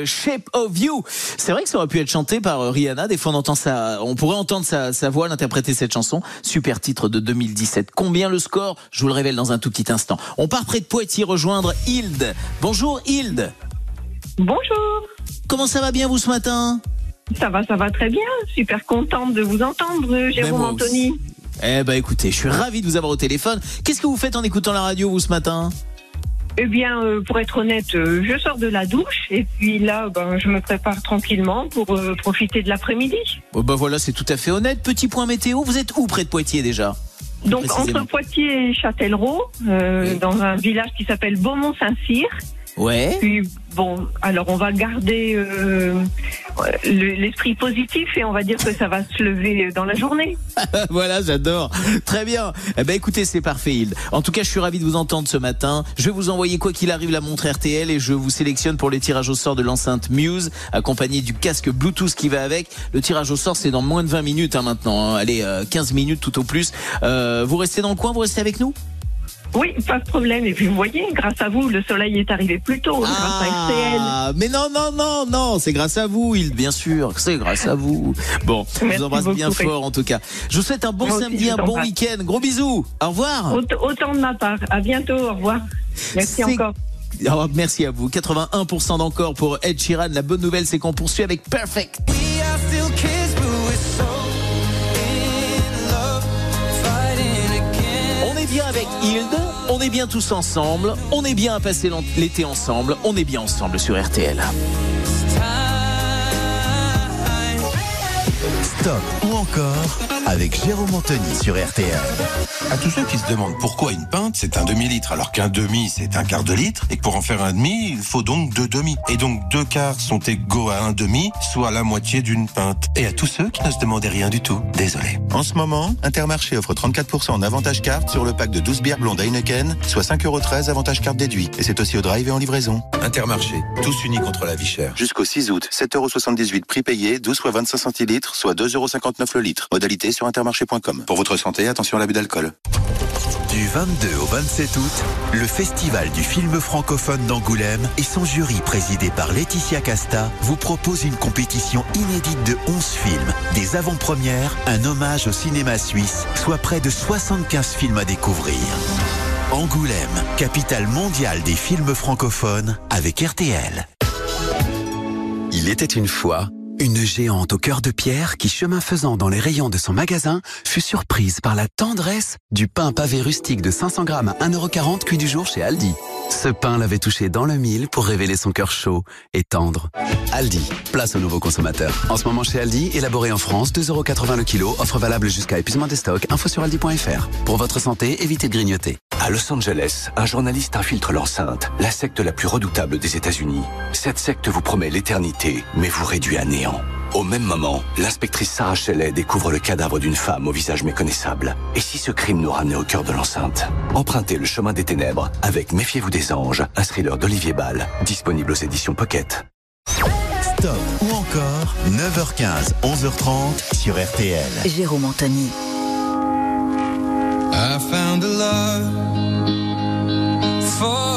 Shape of You. C'est vrai que ça aurait pu être chanté par euh, Rihanna. Des fois, on entend ça, on pourrait entendre sa, sa voix l'interpréter cette chanson. Super titre de 2017. Combien le score? Je vous le révèle dans un tout petit instant. On part près de Poitiers rejoindre Hilde. Bonjour Hilde. Bonjour. Comment ça va bien vous ce matin? Ça va, ça va très bien. Super contente de vous entendre, Jérôme moi Anthony. Eh ben écoutez, je suis ravi de vous avoir au téléphone. Qu'est-ce que vous faites en écoutant la radio vous ce matin? Eh bien, euh, pour être honnête, euh, je sors de la douche et puis là, ben, je me prépare tranquillement pour euh, profiter de l'après-midi. Oh, Bah voilà, c'est tout à fait honnête. Petit point météo, vous êtes où près de Poitiers déjà Donc entre Poitiers et Châtellerault, dans un village qui s'appelle Beaumont-Saint-Cyr. Ouais. Puis bon, alors on va garder euh, le- l'esprit positif et on va dire que ça va se lever dans la journée. voilà, j'adore. Très bien. Eh ben écoutez, c'est parfait, Hilde. En tout cas, je suis ravi de vous entendre ce matin. Je vais vous envoyer quoi qu'il arrive la montre RTL et je vous sélectionne pour les tirages au sort de l'enceinte Muse, accompagné du casque Bluetooth qui va avec. Le tirage au sort, c'est dans moins de 20 minutes hein, maintenant. hein. Allez, euh, 15 minutes tout au plus. Euh, vous restez dans le coin, vous restez avec nous? Oui, pas de problème. Et puis vous voyez, grâce à vous, le soleil est arrivé plus tôt grâce à RTL. Ah, mais non, non, non, non, c'est grâce à vous, Hilde, bien sûr. C'est grâce à vous. Bon, je vous embrasse bien fort en tout cas. Je vous souhaite un bon Moi samedi, un bon week-end. Gros bisous. Au revoir. Aut- Autant de ma part. À bientôt. Au revoir. Merci encore. Oh, merci à vous. 81% d'encore pour Ed Sheeran. La bonne nouvelle, c'est qu'on poursuit avec Perfect. On est bien avec Hilde, on est bien tous ensemble, on est bien à passer l'été ensemble, on est bien ensemble sur RTL. Encore avec Jérôme Anthony sur RTL. À tous ceux qui se demandent pourquoi une pinte c'est un demi-litre alors qu'un demi c'est un quart de litre et que pour en faire un demi il faut donc deux demi. Et donc deux quarts sont égaux à un demi, soit la moitié d'une pinte. Et à tous ceux qui ne se demandaient rien du tout, désolé. En ce moment, Intermarché offre 34% en avantage carte sur le pack de 12 bières blondes Heineken, soit 5,13€ avantage carte déduit. Et c'est aussi au drive et en livraison. Intermarché, tous unis contre la vie chère. Jusqu'au 6 août, 7,78€ prix payé, 12 fois 25 centilitres, soit 2,59€ le litre. Modalité sur intermarché.com. Pour votre santé, attention à l'abus d'alcool. Du 22 au 27 août, le Festival du film francophone d'Angoulême et son jury présidé par Laetitia Casta vous propose une compétition inédite de 11 films, des avant-premières, un hommage au cinéma suisse, soit près de 75 films à découvrir. Angoulême, capitale mondiale des films francophones avec RTL. Il était une fois une géante au cœur de pierre qui, chemin faisant dans les rayons de son magasin, fut surprise par la tendresse du pain pavé rustique de 500 grammes à 1,40€ cuit du jour chez Aldi. Ce pain l'avait touché dans le mille pour révéler son cœur chaud et tendre. Aldi, place aux nouveaux consommateurs. En ce moment chez Aldi, élaboré en France, 2,80€ le kilo, offre valable jusqu'à épuisement des stocks, info sur aldi.fr. Pour votre santé, évitez de grignoter. À Los Angeles, un journaliste infiltre l'enceinte, la secte la plus redoutable des États-Unis. Cette secte vous promet l'éternité, mais vous réduit à néant. Au même moment, l'inspectrice Sarah Shelley découvre le cadavre d'une femme au visage méconnaissable. Et si ce crime nous ramenait au cœur de l'enceinte? Empruntez le chemin des ténèbres avec Méfiez-vous des anges, un thriller d'Olivier Ball, disponible aux éditions Pocket. Stop ou encore 9h15, 11h30 sur RTL. Jérôme Anthony. I found a love for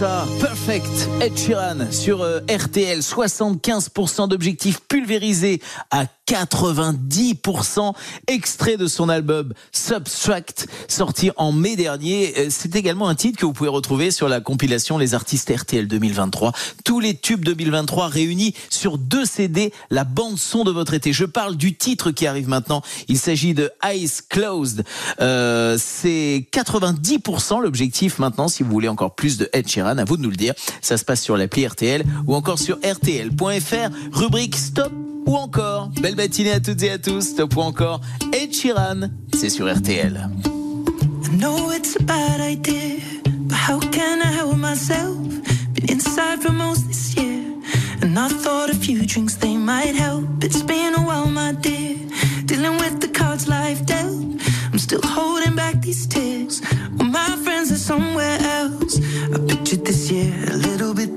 Perfect. Ed Sheeran sur euh, RTL 75% d'objectifs pulvérisés à 90% extrait de son album Substract sorti en mai dernier. Euh, c'est également un titre que vous pouvez retrouver sur la compilation Les artistes RTL 2023 tous les tubes 2023 réunis sur deux CD la bande son de votre été. Je parle du titre qui arrive maintenant. Il s'agit de Eyes Closed. Euh, c'est 90% l'objectif maintenant. Si vous voulez encore plus de Ed Sheeran à vous de nous le dire. Ça se passe sur l'appli RTL ou encore sur rtl.fr rubrique stop ou encore matinée à toutes et à tous stop ou encore Ed Sheeran c'est sur RTL I know it's a bad idea, but how can I help myself? Been inside for most this year, and I thought a few drinks they might help. It's been a while, my dear, dealing with the cards life dealt. I'm still holding back these tears. Well, my friends are somewhere else. I pictured this year a little bit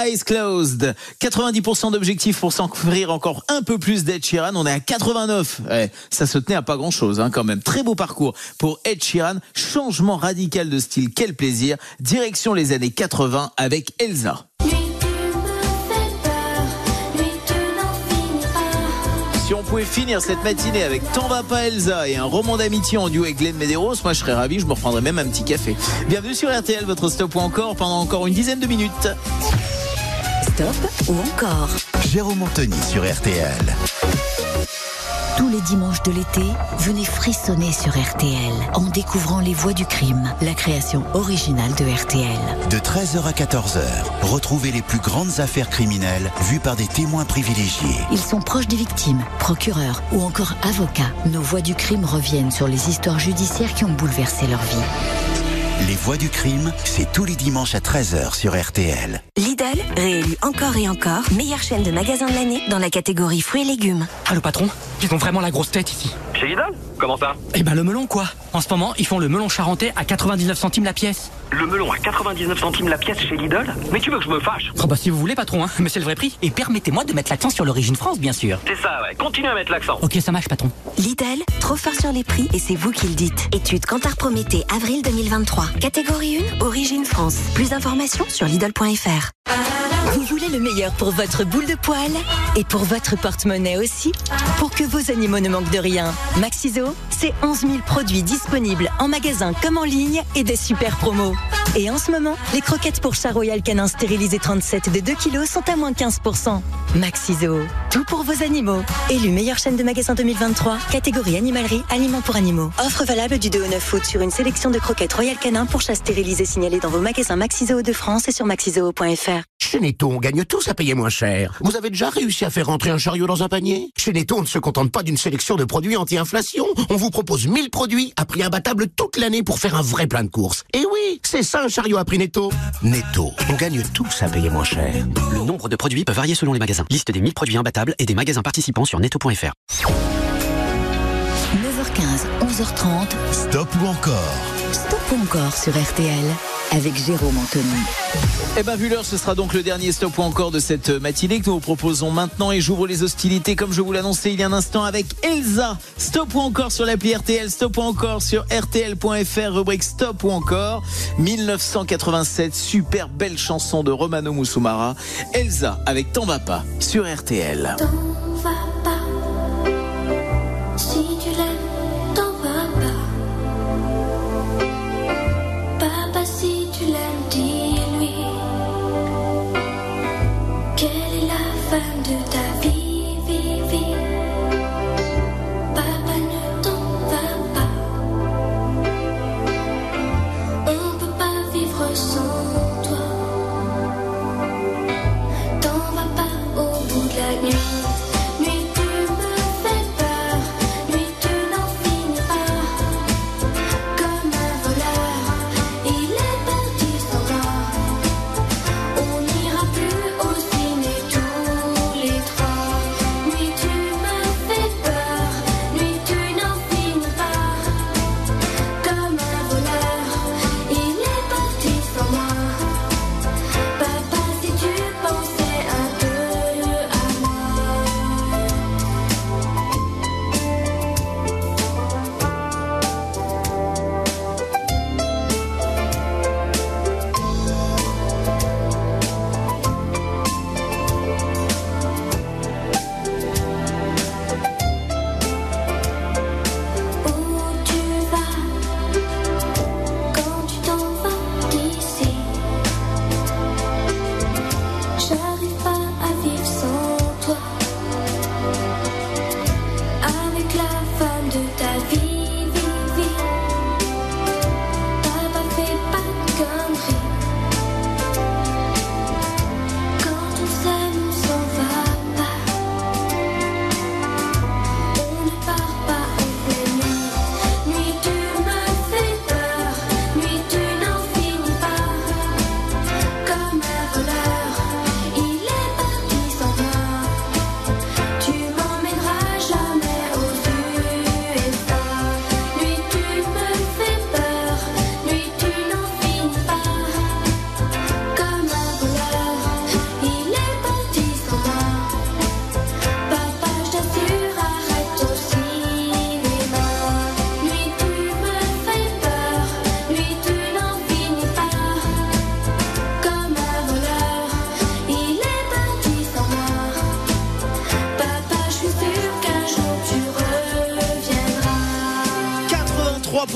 Eyes Closed. 90% d'objectifs pour s'offrir encore un peu plus d'Ed Sheeran. On est à 89. Ouais, ça se tenait à pas grand chose, hein, quand même. Très beau parcours pour Ed Sheeran. Changement radical de style. Quel plaisir. Direction les années 80 avec Elsa. Si on pouvait finir cette matinée avec T'en va pas Elsa et un roman d'amitié en duo avec Glenn Medeiros, moi je serais ravi, je me reprendrais même un petit café. Bienvenue sur RTL, votre stop ou encore pendant encore une dizaine de minutes. Stop ou encore Jérôme Anthony sur RTL. Tous les dimanches de l'été, venez frissonner sur RTL en découvrant Les Voix du crime, la création originale de RTL. De 13h à 14h, retrouvez les plus grandes affaires criminelles vues par des témoins privilégiés. Ils sont proches des victimes, procureurs ou encore avocats. Nos Voix du crime reviennent sur les histoires judiciaires qui ont bouleversé leur vie. Les voix du crime, c'est tous les dimanches à 13h sur RTL. Lidl, réélu encore et encore, meilleure chaîne de magasins de l'année dans la catégorie fruits et légumes. Allô patron, ils ont vraiment la grosse tête ici. Chez Lidl Comment ça Eh ben le melon quoi. En ce moment, ils font le melon charentais à 99 centimes la pièce. Le melon à 99 centimes la pièce chez Lidl Mais tu veux que je me fâche Oh bah si vous voulez patron, hein, mais c'est le vrai prix. Et permettez-moi de mettre l'accent sur l'origine France bien sûr. C'est ça, ouais. Continue à mettre l'accent. Ok, ça marche patron. Lidl, trop fort sur les prix et c'est vous qui le dites. Étude Cantar Prométhée, avril 2023. Catégorie 1, origine France. Plus d'informations sur Lidl.fr. Vous voulez le meilleur pour votre boule de poil et pour votre porte-monnaie aussi? Pour que vos animaux ne manquent de rien, Maxiso, c'est 11 000 produits disponibles en magasin comme en ligne et des super promos. Et en ce moment, les croquettes pour chat royal canin stérilisé 37 de 2 kg sont à moins 15%. Maxiso, tout pour vos animaux. Élu meilleure chaîne de magasins 2023, catégorie animalerie, aliments pour animaux. Offre valable du 2 au 9 août sur une sélection de croquettes royal canin pour chat stérilisé signalés dans vos magasins Maxiso de France et sur maxisoo.fr. Chez Netto, on gagne tous à payer moins cher. Vous avez déjà réussi à faire rentrer un chariot dans un panier? Chez Netto, on ne se contente pas d'une sélection de produits anti-inflation. On vous propose 1000 produits à prix imbattable toute l'année pour faire un vrai plein de courses. Et oui, c'est ça un chariot à prix Netto. Netto, on gagne tous à payer moins cher. Le nombre de produits peut varier selon les magasins. Liste des 1000 produits imbattables et des magasins participants sur netto.fr. 9h15, 11h30. Stop ou encore Stop ou encore sur RTL avec Jérôme Anthony. Eh ben, vu l'heure, ce sera donc le dernier stop ou encore de cette matinée que nous vous proposons maintenant et j'ouvre les hostilités comme je vous l'annonçais il y a un instant avec Elsa. Stop ou encore sur l'appli RTL, stop ou encore sur RTL.fr, rubrique stop ou encore. 1987, super belle chanson de Romano Musumara. Elsa avec T'en va pas sur RTL. T'en va pas.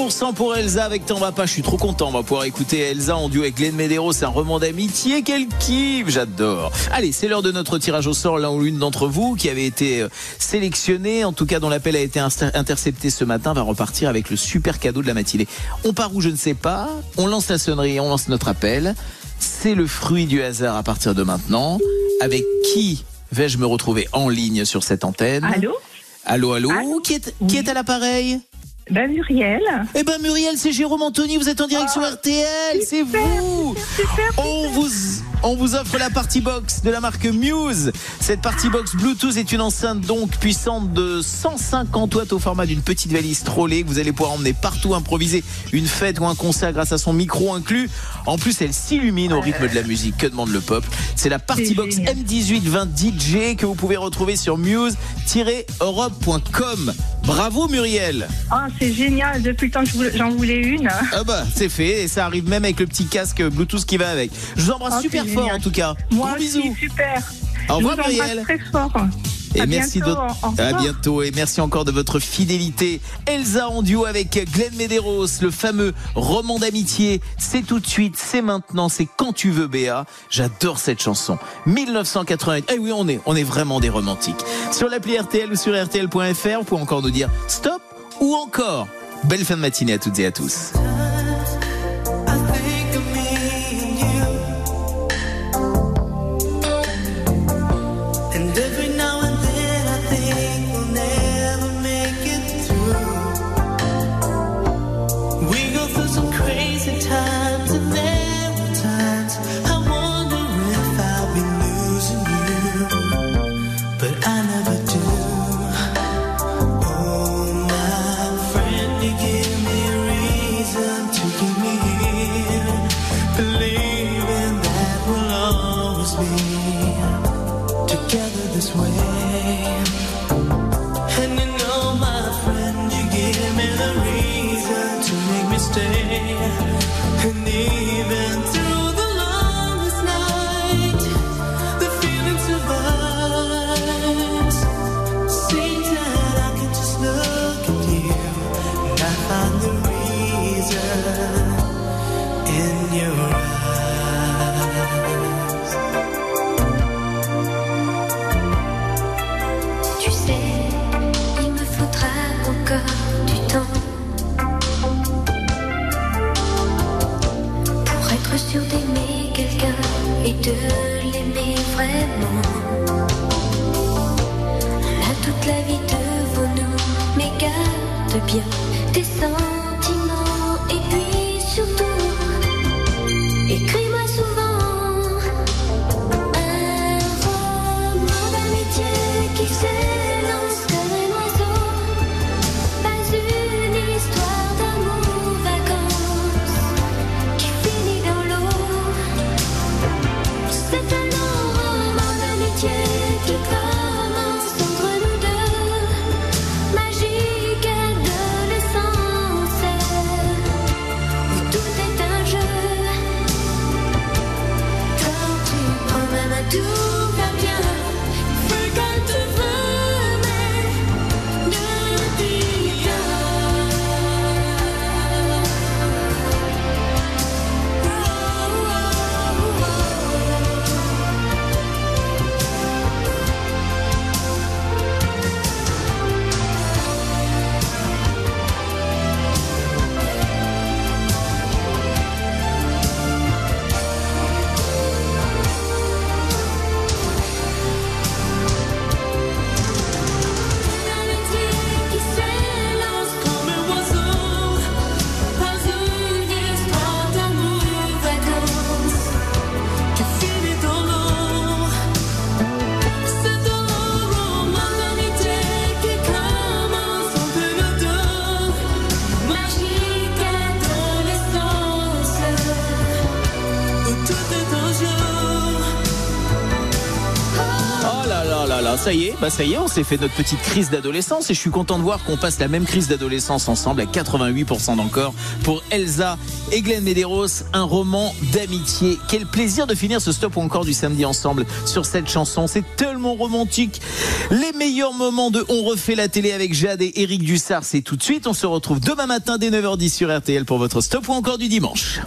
3% pour Elsa avec pas. Je suis trop content. On va pouvoir écouter Elsa en duo avec Glenn Medeiros. C'est un roman d'amitié. Quel kiff. J'adore. Allez, c'est l'heure de notre tirage au sort. L'un ou l'une d'entre vous qui avait été euh, sélectionné, en tout cas dont l'appel a été intercepté ce matin, va repartir avec le super cadeau de la matinée. On part où je ne sais pas. On lance la sonnerie, on lance notre appel. C'est le fruit du hasard à partir de maintenant. Avec qui vais-je me retrouver en ligne sur cette antenne? Allô? Allô, allô, Qui, est, qui est à l'appareil? Ben Muriel. Eh ben Muriel, c'est Jérôme Anthony, vous êtes en direct sur RTL, c'est vous on vous, on vous offre la party box de la marque Muse. Cette party box Bluetooth est une enceinte donc puissante de 150 watts au format d'une petite valise trollée que vous allez pouvoir emmener partout, improviser une fête ou un concert grâce à son micro inclus. En plus, elle s'illumine au rythme de la musique. Que demande le peuple? C'est la party box M1820 DJ que vous pouvez retrouver sur muse-europe.com. Bravo Muriel Ah, c'est génial. Depuis le temps que j'en voulais une. Ah bah c'est fait et ça arrive même avec le petit casque Bluetooth qui va avec. Je vous embrasse Oh, c'est super fort génial. en tout cas. Moi Gros aussi, bisous. super. Au revoir, Muriel. très fort. Et À merci bientôt, de à bientôt et merci encore de votre fidélité. Elsa en duo avec Glenn Medeiros, le fameux roman d'amitié. C'est tout de suite, c'est maintenant, c'est quand tu veux Béa. J'adore cette chanson. 1988. Eh oui, on est on est vraiment des romantiques. Sur l'appli RTL ou sur rtl.fr, vous pouvez encore nous dire stop ou encore. Belle fin de matinée à toutes et à tous. Ça y est, on s'est fait notre petite crise d'adolescence et je suis content de voir qu'on passe la même crise d'adolescence ensemble à 88% d'encore pour Elsa et Glenn Medeiros, un roman d'amitié. Quel plaisir de finir ce stop ou encore du samedi ensemble sur cette chanson. C'est tellement romantique. Les meilleurs moments de On refait la télé avec Jade et Eric Dussard, c'est tout de suite. On se retrouve demain matin dès 9h10 sur RTL pour votre stop ou encore du dimanche.